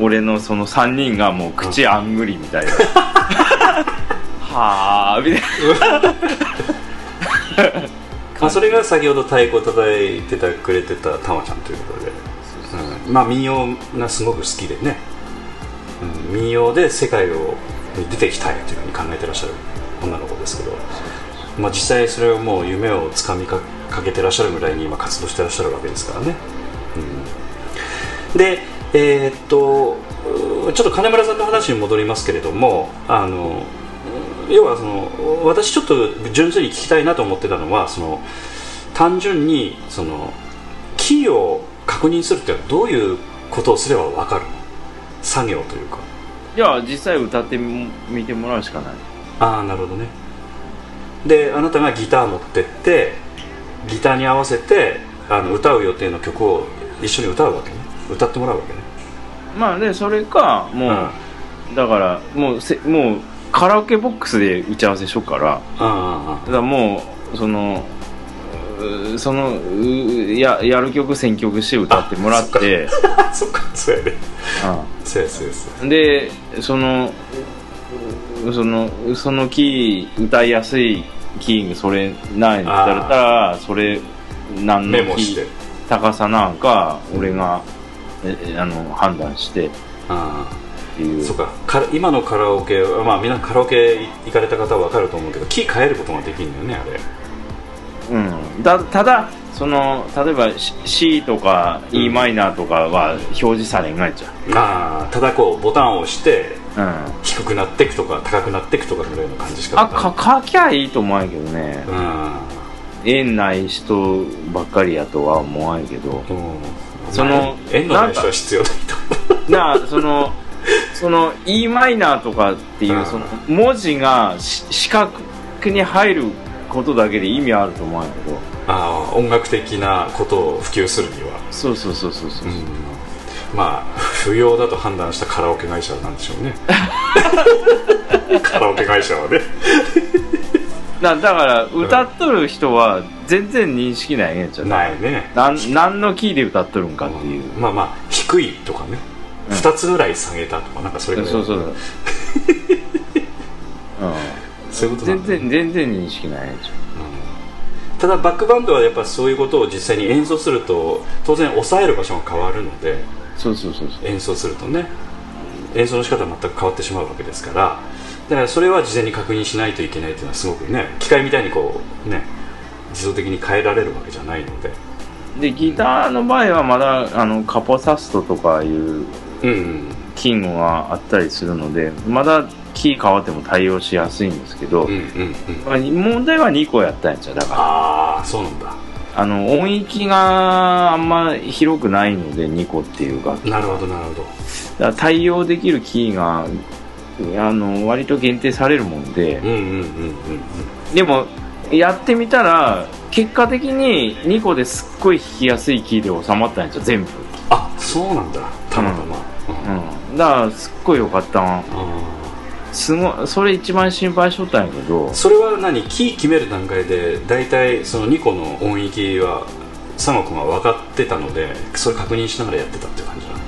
俺のその3人がもう口あんぐりみたいな はあみたいな。まあ、それが先ほど太鼓を叩いてたくれてたたまちゃんということで、うん。まあ民謡がすごく好きでね、うん。民謡で世界をに出ていきたいというふうに考えてらっしゃる女の子ですけど、まあ、実際それをもう夢をつかみかかけてらっしゃるぐらいに今活動してらっしゃるわけですからね、うん。でえーっとうちょっと金村さんの話に戻りますけれどもあの要はその私ちょっと純粋に聞きたいなと思ってたのはその単純にそのキーを確認するってどういうことをすれば分かる？の作業というか。じゃあ実際歌ってみてもらうしかない。ああなるほどね。であなたがギター持ってってギターに合わせてあの歌う予定の曲を一緒に歌うわけね。歌ってもらうわけね。まあねそれかもう、だからもうせもうカラオケボックスで打ち合わせしよっからあだもうそのうそのうややる曲選曲して歌ってもらってあそっか そうやね。うそうやそうやそうや。んでそのうそのそのキー歌いやすいキーがそれないんだったらそれ何のキー高さなんか俺がええあの判断して。っあていう。あそうか。か今のカラオケはまあみんなカラオケ行かれた方は分かると思うけどキー変えることができるんだよねあれ。うん、だただその例えば C- とか e マイナーとかは表示されんがいじああただこうボタンを押してゃん、うん、低くなっていくとか高くなっていくとかぐらいの感じしかあか書きゃいいと思うんやけどね。うん。縁ない人ばっかりやとは思わんやけど。うん。その縁のない人は必要ないとなあそのその e マイナーとかっていうその文字がし視覚に入ることだけで意味あると思うんやけど。ああ音楽的なことを普及するには。そうそうそうそうそう、まあ不要だと判断したカラオケ会社なんでしょうね。カラオケ会社はね。だだから歌っとる人は全然認識ないんやじゃんないね。なん何のキーで歌っとるんかっていう、まあまあ低いとかね、二2つぐらい下げたとかなんかそれぐらい。そうそうう。ん。そういうことなんだ全然全然認識ないやつただバックバンドはやっぱそういうことを実際に演奏すると当然抑える場所が変わるのでそうそうそうそう。演奏するとね。演奏の仕方は全く変わってしまうわけですから。だからそれは事前に確認しないといけないっていうのはすごくね機械みたいにこうね自動的に変えられるわけじゃないので。でギターの場合はまだあのカポサストとかいううんうん。キングがあったりするのでまだキー変わっても対応しやすいんですけど、うんうんうん。まあ問題は2個やったんやっちゃだからああそうなんだ。あの音域があんま広くないので2個っていうか。なるほどなるほど。だから対応できるキーがあの割と限定されるもんで。うんうんうんうんでもやってみたら結果的に2個ですっごい弾きやすいキーで収まったんやつよ全部。あそうなんだ。たまたま、うんうんだからすっごい良かったなあすごいそれ一番心配しとったんやけど。ーそれは何？キー決める段階で大体その2個の音域は佐野君は分かってたのでそれ確認しながらやってたって感じなの？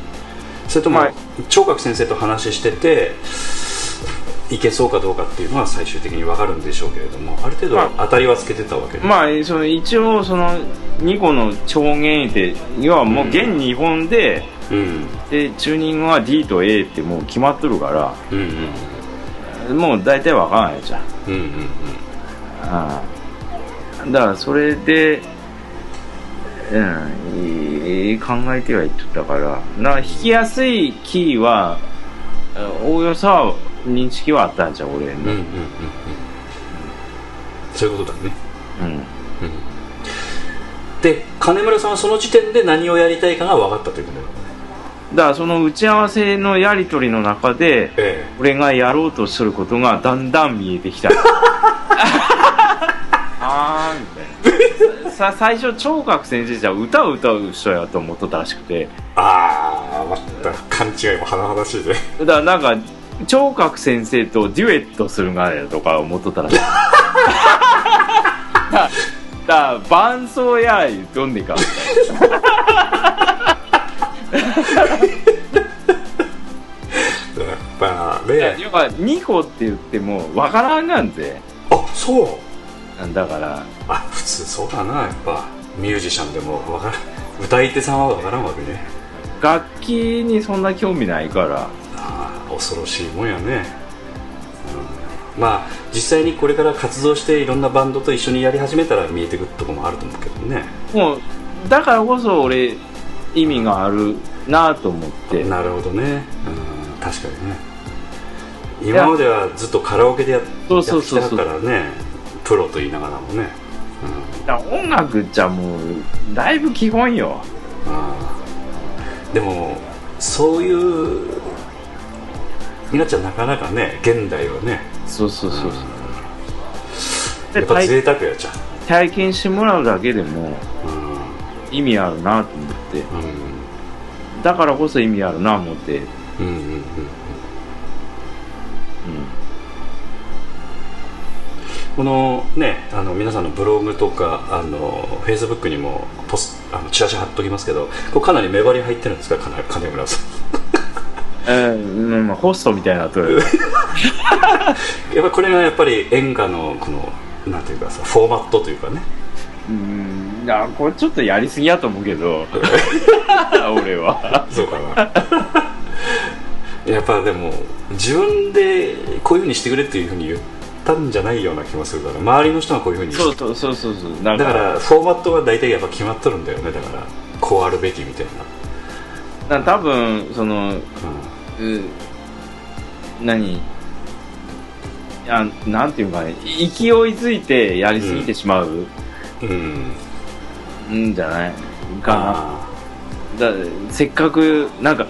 それとも、はい。聴覚先生と話してていけそうかどうかっていうのは最終的に分かるんでしょうけれどもある程度まあ。当たりはつけてたわけで、まあその一応その2個の調弦って要はもう弦2本で、うん。でチューニングは D と A ってもう決まっとるかうんうんらもう大体わからないじゃん。うんうんうん。ああ。だからそれでうんいい考えてはいっとったから。なんか弾きやすいキーはおおよそは認識はあったんじゃん俺の。うんうんうんうん。そういうことだね。うん。で金村さんはその時点で何をやりたいかが分かったということだからその打ち合わせのやり取りの中でえ俺がやろうとすることがだんだん見えてきた。あーみたいな。さ最初聴覚先生じゃ歌を歌う人やと思っとったらしくて。えああまた勘違いも甚だしいねだからなんか聴覚先生とデュエットするがやとか思っとったらしい。だだ伴奏や言うとんねんかやっぱね。要は2個って言ってもわからんがんぜ。あそう。だから。あ普通そうだなやっぱ。ミュージシャンでもわからん。歌い手さんは分からんわけね。楽器にそんな興味ないから。ああ恐ろしいもんやね、うん、まあ実際にこれから活動していろんなバンドと一緒にやり始めたら見えてくるとこもあると思うけどね。もうだからこそ俺意味があるなと思って。なるほどね、うん、確かにね。今まではずっとカラオケでやってきたからね。プロと言いながらもね、だから音楽じゃもうだいぶ基本よ。でもそういうみなちゃんなかなかね現代はね。そうそうそうそう。やっぱ贅沢やじゃん。体験してもらうだけでもう意味あるなと思って。んうん。だからこそ意味あるな思って。うんうんうんこのねあの皆さんのブログとかあのフェイスブックにもポスあのチラシ貼っときますけどこれかなり目張り入ってるんですか？金金村さん。えーうんまあ、ホストみたいなとや。っぱりこれがやっぱり演歌のこのなんていうかさフォーマットというかね。うんいやこれちょっとやりすぎやと思うけど。俺は。そうかな。やっぱでも自分でこういうふうにしてくれっていうふうに言ったんじゃないような気もするから。周りの人がこういうふうにそうそうそうそう。だだからフォーマットは大体やっぱ決まっとるんだよね。だからこうあるべきみたいな、な多分そのうう何あなんていうかね。勢いづいてやりすぎてしまう、ん、うん、んじゃない？か。あなだせっかくなんか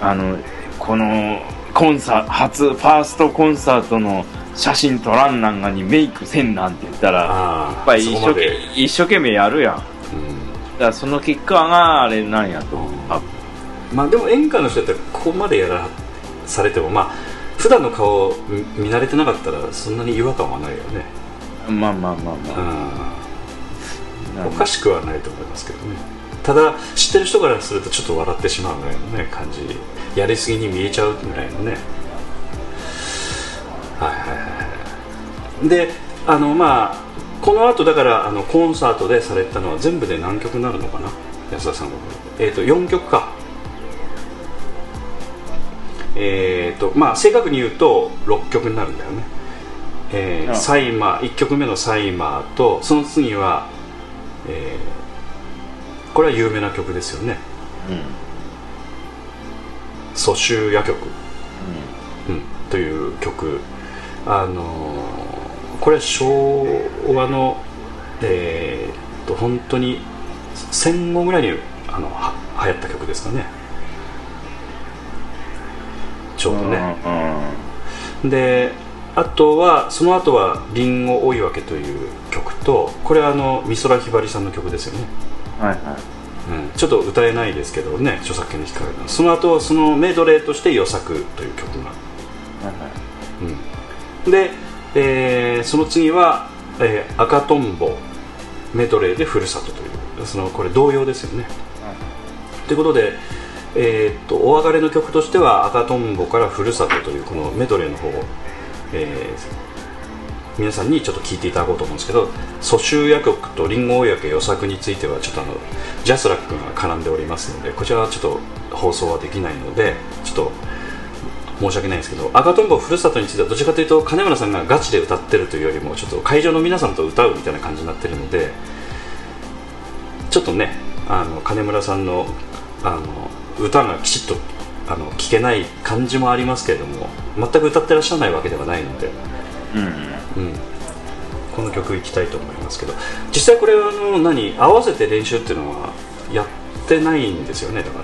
あのこのコンサ初ファーストコンサートの写真撮らんなんがにメイクせんなんて言ったらやっぱり一生一生懸命やるやん。だかうんらその結果があれなんやと。思うあまあでも演歌の人だったらここまでやらされてもまあ普段の顔見慣れてなかったらそんなに違和感はないよね、まあまあまあまあ、うん、おかしくはないと思いますけどね。ただ知ってる人からするとちょっと笑ってしまうぐらいのね感じ。やりすぎに見えちゃうぐらいのね。はいはいはいはい。であのまあこの後だからあのコンサートでされたのは全部で何曲になるのかな？安田さんがえっ、と4曲か。えっ、とまあ正確に言うと6曲になるんだよね。えーあサイマー1曲目のサイマーとその次は、えーこれは有名な曲ですよね「蘇州夜曲」うん。という曲。あのーこれは昭和のえーっと本当に戦後ぐらいにあのは流行った曲ですかね。ちょうどね、であとはその後は「リンゴ追い分け」という曲とこれはあの美空ひばりさんの曲ですよね、はいはい。うん、ちょっと歌えないですけどね著作権に引っかかるのその後そのメドレーとして「予作」という曲が、うん、で、えーその次は、えー赤とんぼメドレーで「ふるさと」というそのこれ同様ですよね、とい。うことで、えーっとお別れの曲としては「赤とんぼからふるさと」というこのメドレーの方を、えー皆さんにちょっと聞いていただこうと思うんですけど蘇州夜曲とリンゴ追い分け予作についてはちょっとあのジャスラックが絡んでおりますのでこちらはちょっと放送はできないのでちょっと申し訳ないんですけど赤とんぼふるさとについてはどちらかというと金村さんがガチで歌ってるというよりもちょっと会場の皆さんと歌うみたいな感じになってるのでちょっとねあの金村さんのあの歌がきちっとあの聞けない感じもありますけれども全く歌ってらっしゃらないわけではないので、うん。うん、この曲いきたいと思いますけど。実際これはあの何？合わせて練習っていうのはやってないんですよね？だか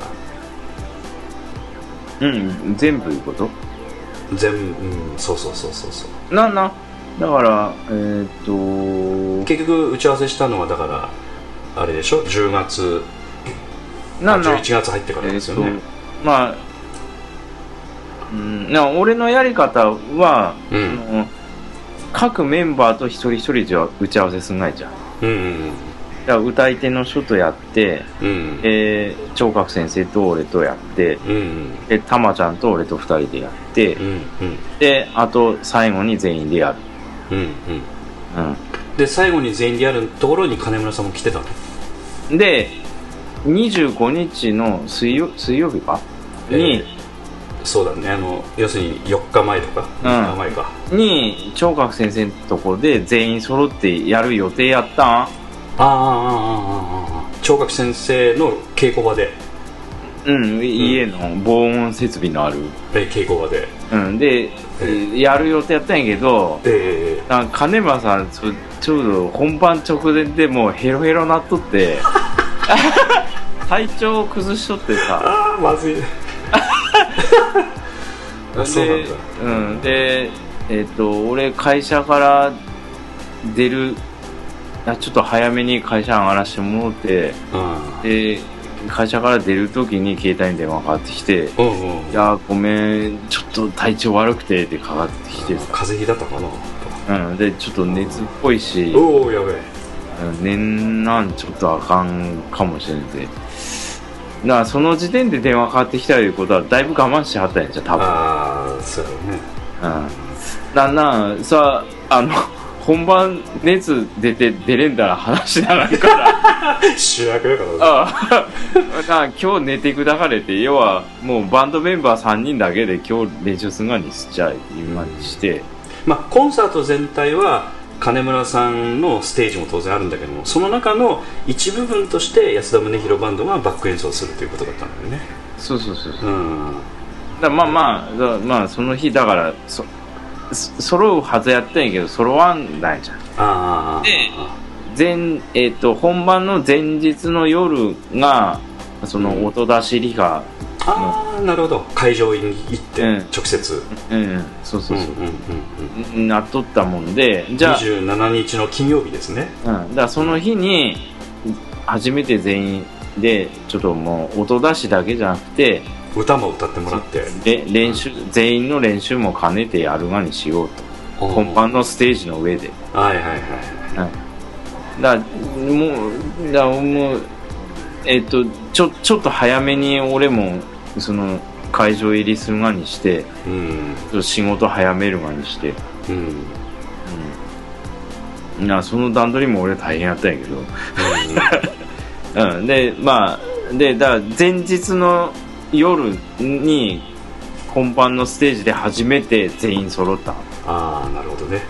ら。うん。全部いうこと？全うん。そうそうそうそうそう。ななだからえーっと。結局打ち合わせしたのはだからあれでしょ？10月。あなな11月入ってからですよね、えーまあうん。な俺のやり方は、うん各メンバーと一人一人じゃ打ち合わせすんないじゃん。うんうんだから歌い手の人とやって、うんうん。えー、聴覚先生と俺とやってうんうん。でたまちゃんと俺と二人でやって、うんうん。であと最後に全員でやる。うんうん。うん。で最後に全員でやるところに金村さんも来てたの？で25日の水曜水曜日か？に、えーそうだね。あの要するに4日前とか、う、日前か。に聴覚先生のところで全員揃ってやる予定やったん？ああああああ聴覚先生の稽古場でうん、家の防音設備のある稽古場で、うん、で、えー、やる予定やったんやけど、えー、なん金村さんちょうど本番直前でもうヘロヘロなっとって体調崩しとってさまずい あそうなんだ。で,、うん、でえっ、と俺会社から出るあちょっと早めに会社上がらしてもらってうん。で会社から出る時に携帯に電話かかってきてうんうん。いやごめんちょっと体調悪くてってかかってきてさ、風邪ひいだったかなうん、でちょっと熱っぽいしおおやべえ。うん念なんちょっとあかんかもしれんてだからその時点で電話かかってきたいうことはだいぶ我慢してはったんやじゃん多分。ああそうね。うん。だんだんさあの本番熱出て出れんだら話にならんから。主役だからああな 今日寝てくだかれて要はもうバンドメンバー3人だけで今日練習するがにしちゃい今にして。まあコンサート全体は金村さんのステージも当然あるんだけどもその中の一部分として安田宗弘バンドがバック演奏するということだったんだよね。そうそうそうそう。うん。だまあまあだまあその日だからそそ揃うはずやったんやけど揃わんないじゃん。ああで前えっ、と本番の前日の夜がその音出しリハああなるほど。会場に行ってうん。直接、うん。そうそうそう。うんうんうんうん。なっとったもんでじゃあ27日の金曜日ですね。うん、だからその日に初めて全員でちょっともう音出しだけじゃなくて歌も歌ってもらって。で練習全員の練習も兼ねてやるがにしようと。本番のステージの上で。はいはいはいだからもうだもうえっ、とちょちょっと早めに俺もその会場入りするがにしてうん。仕事早めるがにして。うん。うん。なその段取りも俺大変やったんやけど。うん、でまあでだから前日の夜に本番のステージで初めて全員揃った。ああなるほどね。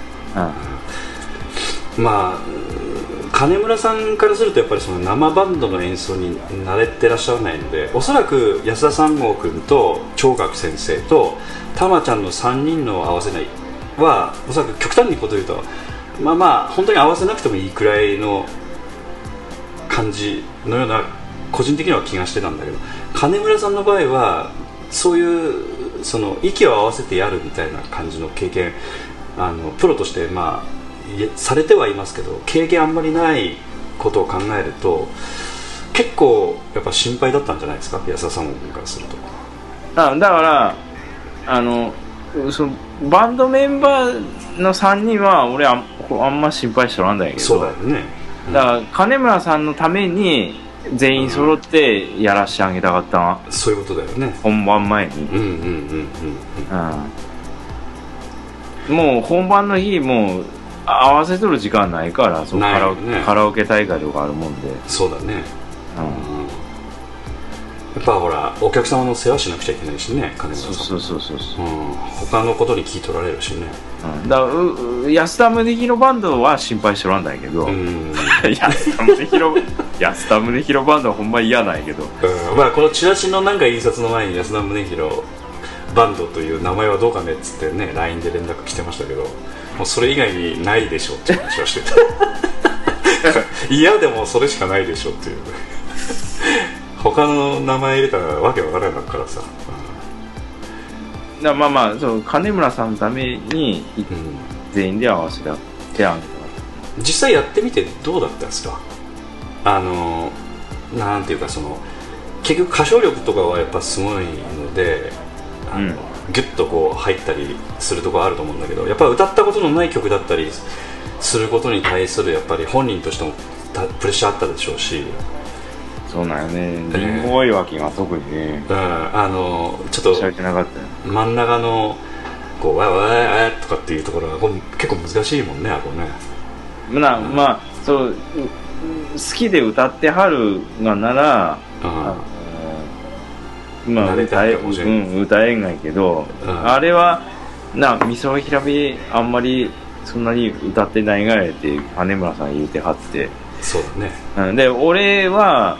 うん。まあ金村さんからするとやっぱりその生バンドの演奏に慣れてらっしゃらないのでおそらく安田三郷君と聴覚先生とたまちゃんの3人の合わせないはおそらく極端にこと言うとまあまあ本当に合わせなくてもいいくらいの感じのような個人的には気がしてたんだけど金村さんの場合はそういうその息を合わせてやるみたいな感じの経験あのプロとしてまあされてはいますけど経験あんまりないことを考えると結構やっぱ心配だったんじゃないですか？安田さんからすると。あだからあのそのバンドメンバーの3人は俺あんあんま心配しとらんだけど。そうだよね。だから金村さんのために全員揃ってやらしてあげたかったなそういうことだよね。本番前に。うんうんうんうん。うん。もう本番の日もう合わせとる時間ないからそのカラオないよね。カラオケ大会とかあるもんで、そうだね。うん。やっぱほらお客様の世話しなくちゃいけないしね金村さん。そうそうそうそうそう、うん、他のことに聞い取られるしね。うん、だうう安田宗弘バンドは心配しとらんだけど、うん、安田宗弘 安田宗弘バンドはほんま嫌なんやけど。うん。まあこのチラシのなんか印刷の前に安田宗弘バンドという名前はどうかねっつってね LINE で連絡来てましたけどもうそれ以外にないでしょって話はしてた。嫌でもそれしかないでしょっていう。他の名前入れたらわけわからなからさ、だからまあまあそう金村さんのためにいうん全員で合わせてあげた実際やってみてどうだったんですか？あのなんていうかその結局歌唱力とかはやっぱすごいのであの、うんギュッとこう入ったりするところあると思うんだけどやっぱ歌ったことのない曲だったりすることに対するやっぱり本人としてもたプレッシャーあったでしょうし、たそうなんよね。リンゴ岩木が特に。ねうん、あのちょっとてなかったよ。真ん中のこうわわわわとかっていうところが結構難しいもんねあこね。まあまあそうう好きで歌ってはるがならうんまあ歌え,、うん、歌えんがいけど、うん。あれはな美空ひらめあんまりそんなに歌ってないがやって金村さん言うてはって、そうだね。うん、で俺は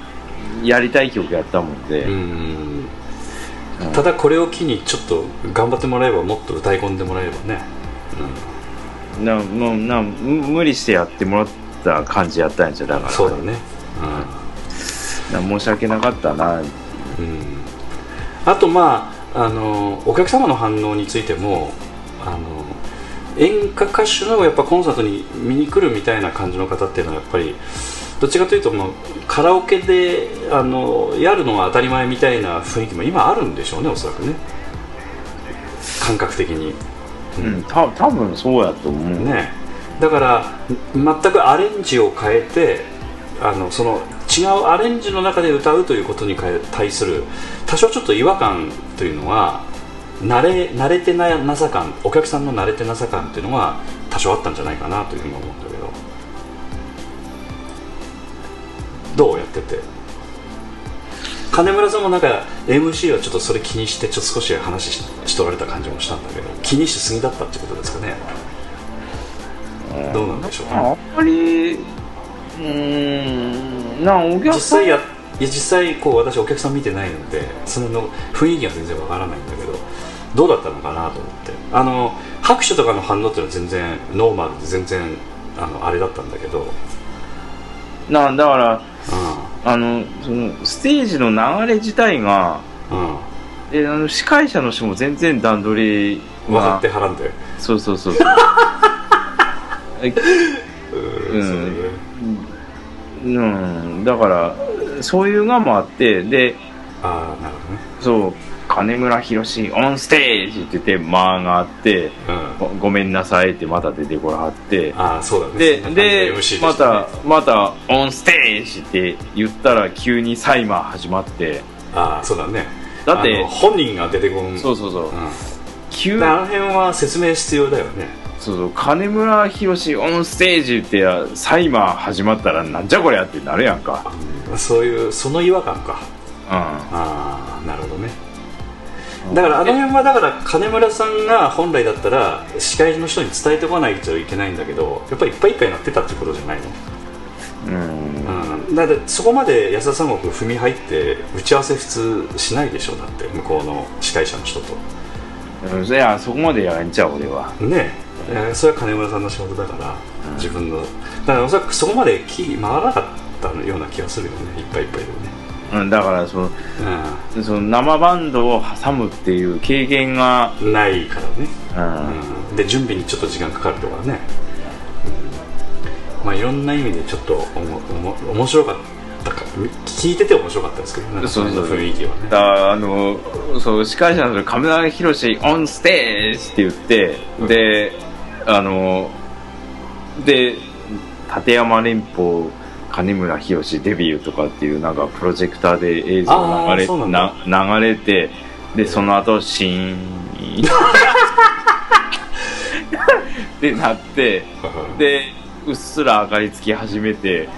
やりたい曲やったもんで、うん。うん。ただこれを機にちょっと頑張ってもらえばもっと歌い込んでもらえればね、なもうなむ無理してやってもらった感じやったんやじゃだから。そうだね。な申し訳なかったな。うん、うん、あとまああのお客様の反応についてもあの演歌歌手のやっぱコンサートに見に来るみたいな感じの方っていうのはやっぱりどっちかというともうカラオケであのやるのが当たり前みたいな雰囲気も今あるんでしょうねおそらくね。感覚的に、うん。た多分そうやと思う、ね、だから全くアレンジを変えてあのその違うアレンジの中で歌うということに対する多少ちょっと違和感というのは慣れ慣れてななさ感お客さんの慣れてなさ感っていうのは多少あったんじゃないかなというふうに思うんだけど。どうやってて？金村さんもなんか MC はちょっとそれ気にしてちょっと少し話ししとられた感じもしたんだけど気にしすぎだったってことですかね？どうなんでしょう？ねあんまりうーんなお客実さん際やいや実際こう私お客さん見てないのでその雰囲気が全然わからないんだけどどうだったのかなと思って。あの拍手とかの反応っていうのは全然ノーマルで全然あのあれだったんだけど、なだからうあのそのステージの流れ自体がうん。であの司会者の人も全然段取り分かはってはらんで。そうそうそうそう。えうんそうんだからそういうのもあってでああなるほどね。そう金村博オンステージって言って間があってうん。ごごめんなさいってまた出てこらはってああそうだね。ででたまねたまたオンステージって言ったら急にサイマー始まって。ああそうだね。だって本人が出てこん。そうそうそう。うん。急であの辺は説明必要だよねそうそう金村博オンステージってやサイマー始まったらなんじゃこりゃってなるやんか。そういうその違和感か。うん。ああなるほどね。だからあの辺はだから金村さんが本来だったら司会の人に伝えてこないといけないんだけどやっぱりいっぱいいっぱいになってたってことじゃないの？うん。うん。だってそこまで安田三国踏み入って打ち合わせ普通しないでしょ？だって向こうの司会者の人と。うん。いやそこまでやんちゃう俺は。ねええそれは金村さんの仕事だから、自分の。だからおそらくそこまで気回らなかったような気がするよね。いっぱいいっぱいでね。うんだからそのうその生バンドを挟むっていう経験が、んないからね。うん。うん。で準備にちょっと時間かかるとかね、うん。まあいろんな意味でちょっとおもおも面白かったか聞いてて面白かったですけどね。そうそう雰囲気はね。だあのそう司会者の人亀田博オンステージって言って、うん。であので立山連邦金村博デビューとかっていうなんかプロジェクターで映像流れな流れてでその後シーンってなってでうっすら明かりつき始めて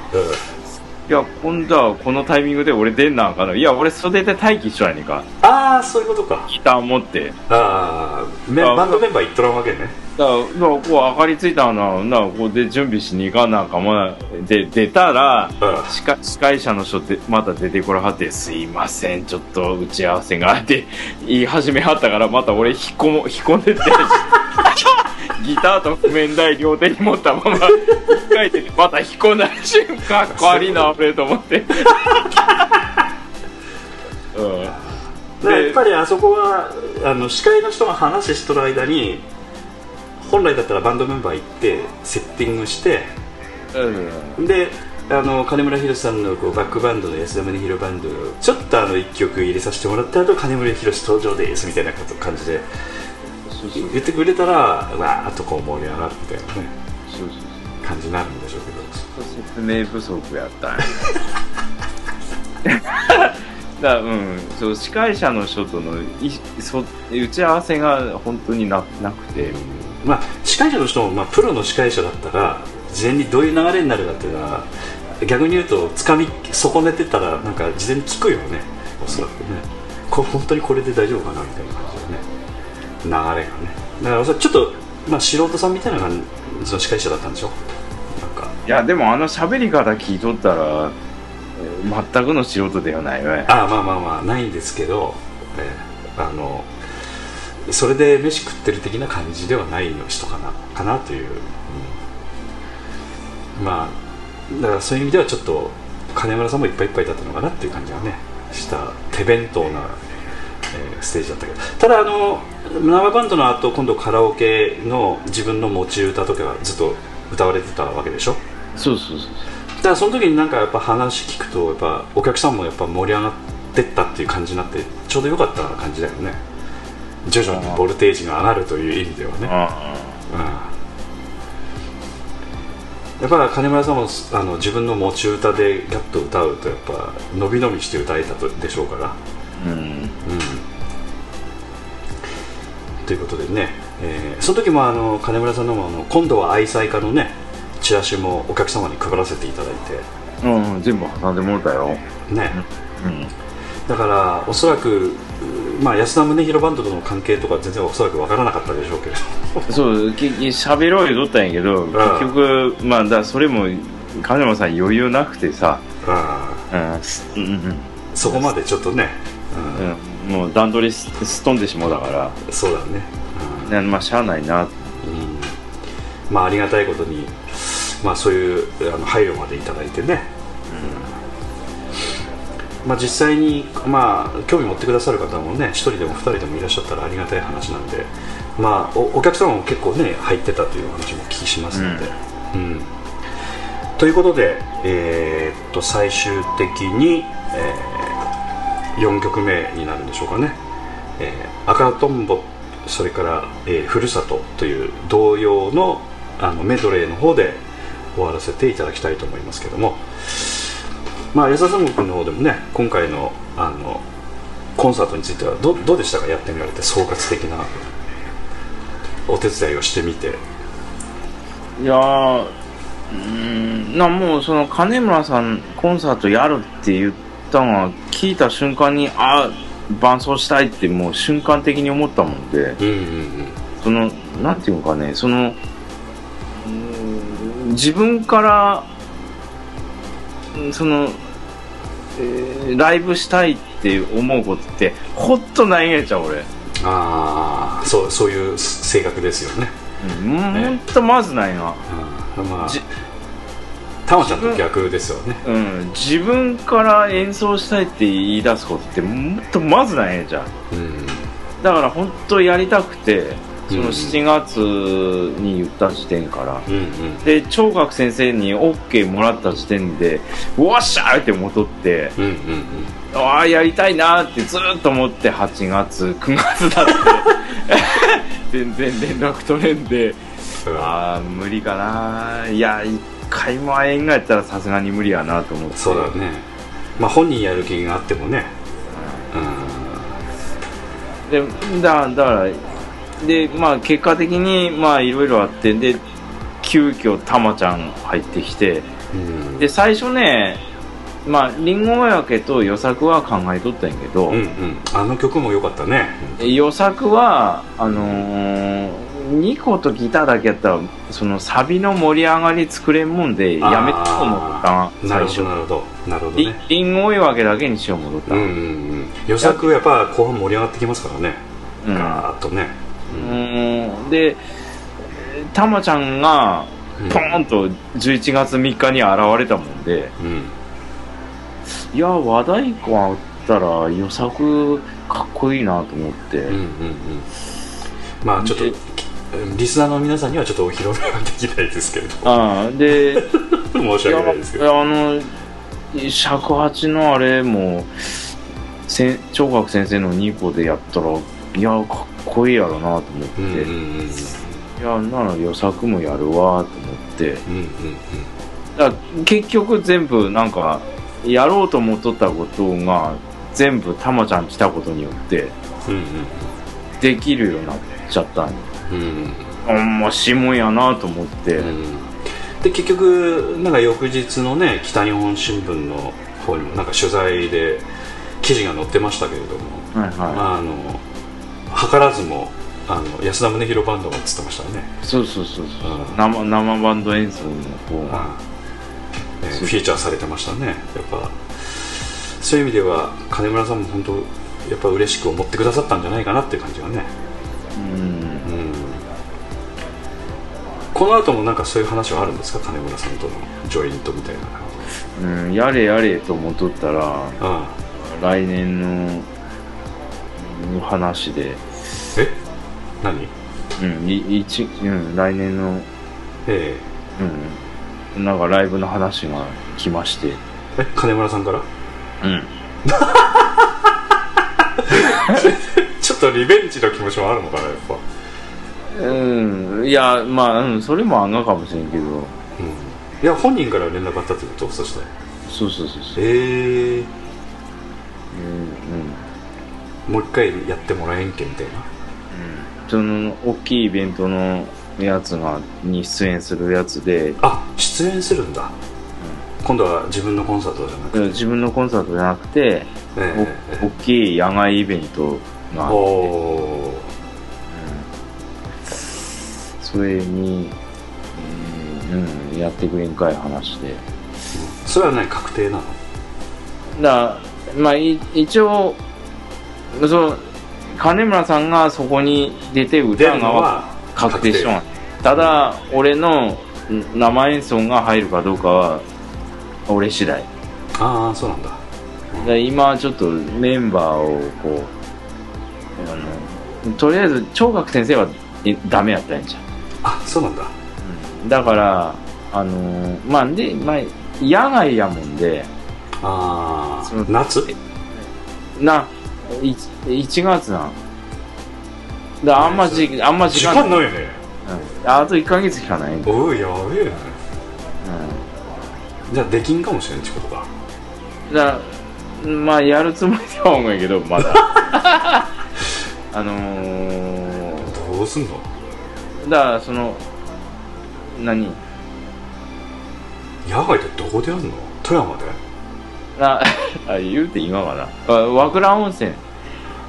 いや今度はこのタイミングで俺出んなんかないや俺袖で待機しとやねんか。ああそういうことか。ギター持って。ああバンドメンバー行っとらんわけねだからこう明かりついたななここで準備しに行かなんかもなで出たらうん。司会司会者の人でまた出てこらはって「すいませんちょっと打ち合わせが」って 言い始めはったからまた俺引っ込も 引っ込んでって ギターと譜面台両手に持ったまま一回転でまた引っ込んだ瞬間かっこ悪いな俺と思って。うん。だからやっぱりあそこはあの司会の人が話しとる間に本来だったらバンドメンバー行ってセッティングしてうん。であの金村博さんのこうバックバンドの安田宗弘バンドをちょっとあの1曲入れさせてもらった後金村博登場ですみたいなこと感じで言ってくれたらわーっとこう盛り上がるみたいなね感じになるんでしょうけど。説明不足やったんや。だからうん。そう司会者の人とのいそ打ち合わせが本当にななくてまあ司会者の人も、まあ、プロの司会者だったら事前にどういう流れになるかっていうのは逆に言うとつかみ損ねてたらなんか事前に聞くよね。おそらくね。こ本当にこれで大丈夫かなみたいな感じでね。流れがね。だからちょっと、まあ、素人さんみたいな感じの司会者だったんでしょ？なんか。いやでもあの喋り方聞いとったらえー全くの素人ではないわ。ああまあまあまあないんですけど、ええあのそれで飯食ってる的な感じではないの人かなかなという、うんまあだからそういう意味ではちょっと金村さんもいっぱいいっぱいだったのかなっていう感じがねした手弁当な、えーステージだったけどただあの生バンドの後今度カラオケの自分の持ち歌とかはずっと歌われてたわけでしょ？そうそうそう。だからその時になんかやっぱ話聞くとやっぱお客さんもやっぱ盛り上がってったっていう感じになってちょうど良かった感じだよね徐々にボルテージが上がるという意味ではね、あうん、やっぱ金村さんもあの自分の持ち歌でガッと歌うとやっぱ伸び伸びして歌えたとでしょうから。あうん。うんということでね、えーその時もあの金村さんのもあの今度は愛妻家のねチラシもお客様に配らせていただいうん全部挟んでもらったよ。てね、うん。だからおそらく、まあ、安田宗弘バンドとの関係とか全然おそらく分からなかったでしょうけれど。そうき喋ろうよとったんやけど結局まあだそれも金山さん余裕なくてさ。あうん。すうんうん。そこまでちょっとね、うん。うん、もう段取りすすっ飛んでしもうだから、そうだね、ね、まあしゃあないな。まあありがたいことに、まあ、そういうあの配慮までいただいてね、うんまあ、実際に、まあ、興味持ってくださる方もね1人でも2人でもいらっしゃったらありがたい話なんで、まあ、おお客様も結構ね入ってたというお話もお聞きしますので、うん。ということで、えーっと最終的に、え4曲目になるんでしょうかね「えー赤とんぼ」それから、えーふるさと」という同様のあのメドレーの方で終わらせていただきたいと思いますけどもまあ安田さん君の方でもね今回のあのコンサートについてはどどうでしたか？やってみられて総括的なお手伝いをしてみて。いやーうーんなもうその金村さんコンサートやるって言ったのは聞いた瞬間にあ伴奏したいってもう瞬間的に思ったもんで。うんうんそのなんていうのかねそのうーん自分からうんその、えーライブしたいって思うことってほっとないんやちゃう俺。ああそうそういう性格ですよね、うんほんとまずないなうん、まあじたまちゃんと逆ですよね。うん、自分から演奏したいって言い出すことってもっとまずないんやじゃんうん。だから本当やりたくてそうん。の7月に言った時点から、うんうん。で聴覚先生に OK もらった時点でわっしゃーって戻ってうんうんああやりたいなーってずーっと思って8月9月だって 全然連絡取れんでうん。ああ無理かないや一回も会えんがやったらさすがに無理やなと思って。そうだね。まあ本人やる気があってもね。でだだからでまあ結果的にまあいろいろあってで急遽たまちゃん入ってきてうん。うんで最初ねまありんごがやけと予作は考えとったんやけど、うんうん。あの曲も良かったね。予作はあのー、2個とギターだけやったらそのサビの盛り上がり作れんもんでやめと思った最初。なるほどなるほど。りね。りんごわけだけにしよう思った、うんうんうん。予作やっぱ後半盛り上がってきますからね。うん。ガーッとねうーん。でたまちゃんがうん。ポーンと11月3日に現れたもんでうん。いや和太鼓あったら予作かっこいいなと思って、うんうんうん。まあちょっとでリスナーの皆さんにはちょっとお披露目はできないですけれどああで 申し訳ないですけど。あの尺八のあれもせん聴覚先生の2個でやったらいやかっこいいやろなと思って、うんうんうんいやなら予作もやるわと思って。うんうんだから結局全部なんかやろうと思っとったことが全部たまちゃん来たことによってうんできるようになっちゃったんようん。ましもんやなと思って、うんで結局なんか翌日のね北日本新聞の方にもなんか取材で記事が載ってましたけれども、はいはまああの図らずもあの安田宗弘バンドが映ってましたね、いそうそうそうそう。うん。生生バンド演奏の方が。ねそうフィーチャーされてましたね。やっぱ。そういう意味では金村さんも本当やっぱ嬉しく思ってくださったんじゃないかなっていう感じがね、うん。うん、この後もなんかそういう話はあるんですか？金村さんとのジョイントみたいなうん、やれやれと思っとったらあ来年のうん話で、え？何？うんい一うん、来年の、えうん、なんかライブの話が来まして、ええ金村さんから？うん、ちょっとリベンジの気持ちもあるのかなやっぱ、うん、いやまあ、うん、それもあんがかもしれんけど。うん、いや本人から連絡あったってこと？そしてそうそうそうそう、ええ。うんもう一回やってもらえんけみたいな。うん、その大きいイベントのやつがに出演するやつで。あ出演するんだ、今度は自分のコンサートじゃなくて、うん自分のコンサートじゃなくて、えお大きい野外イベントえがあって。おー。それに、うんうん、やってくれんかい話で。それは何確定なの？だまあい一応その金村さんがそこに出て出歌がるのは確定しとんただ俺のん生演奏が入るかどうかは俺次第。ああそうなんだ。で今ちょっとメンバーをこうあのとりあえず聴覚先生はえダメやったんやじゃんあそうなんだ。だからあのーまあで、まあ、野外やもんで。あそのあ夏？ない1月なん。だあんまじあんま時時間間ないよね。うん。あと1ヶ月しかないおいやべえね。うじゃあできんかもしれんってことか。ん、だまあやるつもりでは思うんやけどまだ。あのー、どうすんの？だからその何？野外ってどこでやるの？富山で？ああ言うて今はな。あ和倉温泉。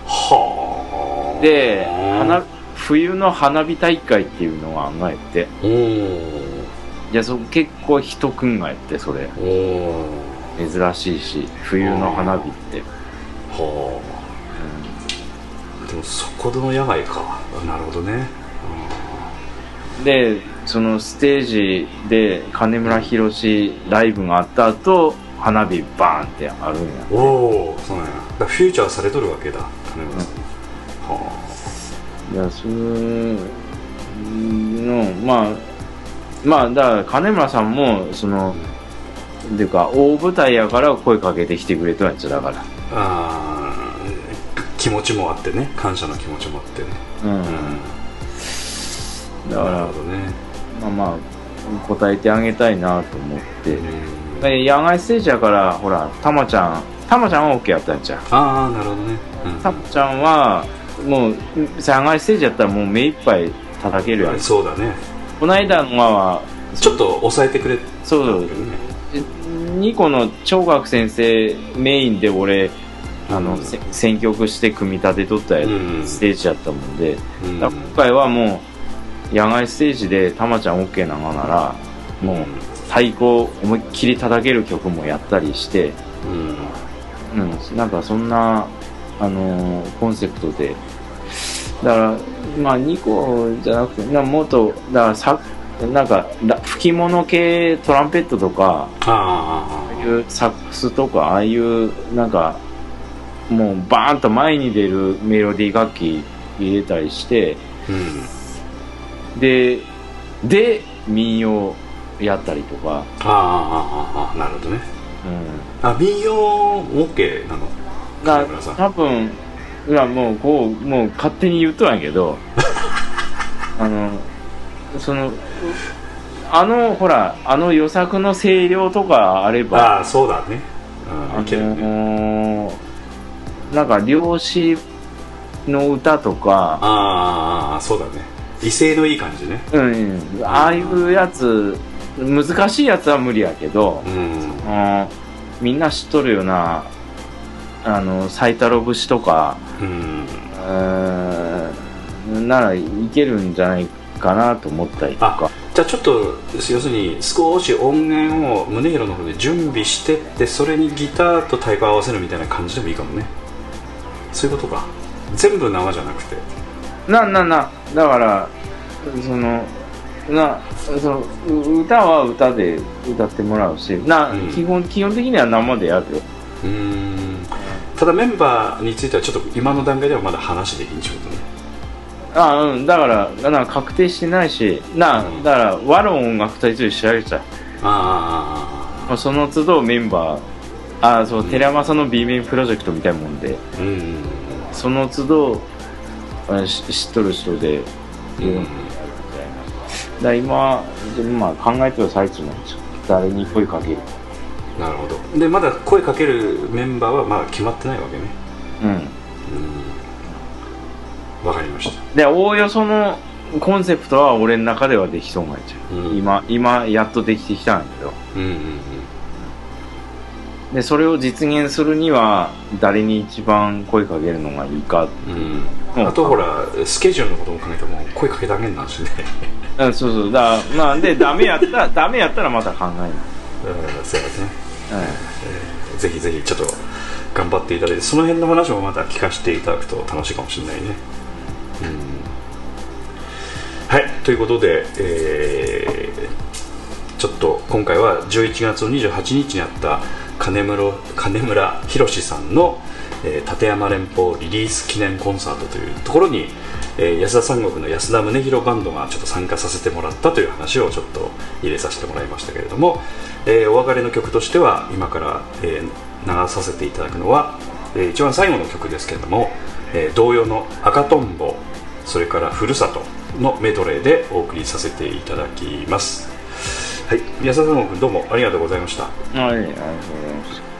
はあ。で花冬の花火大会っていうのが案外やって。おいやそ結構人くんがやってそれ。珍しいし冬の花火って、はあ、でもそこでの野外か。なるほどね。でそのステージで金村宏ライブがあった後花火バーンってあるんや。おおそうなんや。だからフューチャーされとるわけだ。金村さん、は。いやそういうのまあまあだから金村さんもそのっていうか大舞台やから声かけてきてくれたんやつだから。ああー気持ちもあってね。感謝の気持ちもあってね。うん、うん。だからなるほどね。まあまあ答えてあげたいなと思って、うん。で野外ステージやからほらたまちゃんたまちゃんは OK やったんちゃう？ああなるほどね、うん。たまちゃんはもう野外ステージやったらもう目いっぱい叩けるやん。そうだね。この間のはちょっと抑えてくれ。そうそう。ね2個の聴覚先生メインで俺あの、うん。せ選曲して組み立てとったやうん。ステージやったもんで、うん。今回はもう野外ステージでたまちゃん OK なのならもう太鼓思いっきり叩ける曲もやったりして、うん。うん、なんかそんな、あのーコンセプトで。だからまあ2個じゃなくてなもっとだからさなんから吹き物系トランペットとかあああいうサックスとかああいうなんかもうバーンと前に出るメロディー楽器入れたりしてあうん。でで民謡やったりとか、ああああああなるほどね。うん、あ民謡 OK なの？な金村さん。多分いやもうこうもう勝手に言っとんやけど。あのそのあのほらあの予作の声量とかあればああそうだね。あああのーなんか漁師の歌とか、ああそうだね。威勢のいい感じね。うん、ああいうやつ難しいやつは無理やけどう、ん。うんみんな知っとるような。あの最太郎節とか。うん。うーんならいけるんじゃないかなと思ったりとか。じゃあちょっと要するに少し音源を宗弘の方で準備してってそれにギターと太鼓合わせるみたいな感じでもいいかもね。そういうことか。全部生じゃなくて。ななな。だからそのなそのう歌は歌で歌ってもらうしな、うん。基本基本的には生でやるよ。うーん。ただメンバーについてはちょっと今の段階ではまだ話できんちゅうことね。あうん。だからな確定してないしな、うん。だから和の音楽隊と仕上げちゃうあまあその都度メンバーあそう、寺山さんの B 面プロジェクトみたいなもんであうんその都度知っとる人でうんだ今、まあ、考えてる最中なんですよ。誰に声かける。なるほど。でまだ声かけるメンバーはまだ決まってないわけね。うん。うん。わかりました。でおおよそのコンセプトは俺の中ではできそうなんちゃう、うん。今今やっとできてきたんやけど。うんうんでそれを実現するには誰に一番声かけるのがいいか。うん。うんあとほらスケジュールのことも考えても声かけてあげんなんしねうんそうそう。だからまあでダメやったら ダメやったらまた考えうんそうやね。る、ぜひぜひちょっと頑張っていただいてその辺の話もまた聞かせていただくと楽しいかもしれないね、うん、はいということで、えーちょっと今回は11月の28日にあった金室金村博さんの、えー立山連邦リリース記念コンサートというところに、えー安田三国の安田宗弘バンドがちょっと参加させてもらったという話をちょっと入れさせてもらいましたけれども、えーお別れの曲としては今から、えー流させていただくのは、え一番最後の曲ですけれども、えー同様の「赤とんぼ」それから「ふるさと」のメドレーでお送りさせていただきますはい安田三国どうもありがとうございましたはい、ありがとうございます。歌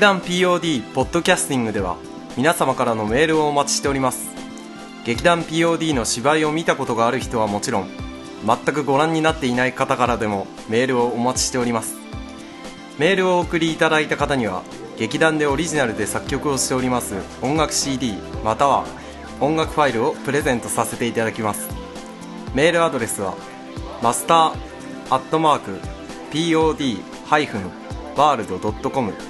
劇団 POD ポッドキャスティングでは皆様からのメールをお待ちしております。劇団 POD の芝居を見たことがある人はもちろん全くご覧になっていない方からでもメールをお待ちしております。メールをお送りいただいた方には劇団でオリジナルで作曲をしております音楽 CD または音楽ファイルをプレゼントさせていただきます。メールアドレスはマスターアットマーク POD-world.com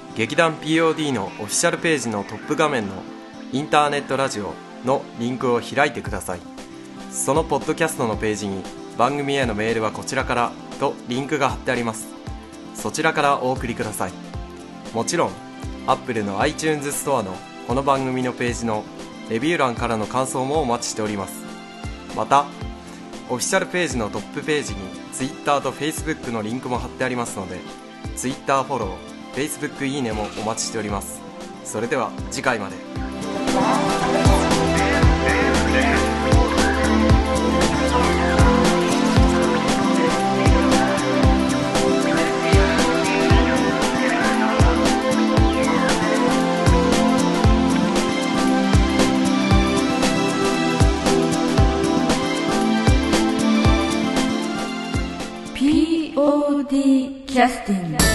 劇団 POD のオフィシャルページのトップ画面のインターネットラジオのリンクを開いてください。そのポッドキャストのページに番組へのメールはこちらからとリンクが貼ってあります。そちらからお送りください。もちろん Apple の iTunes ストアのこの番組のページのレビュー欄からの感想もお待ちしております。またオフィシャルページのトップページに Twitter と Facebook のリンクも貼ってありますので Twitter フォロー Facebook いいねもお待ちしております。それでは次回まで。POD キャスティング。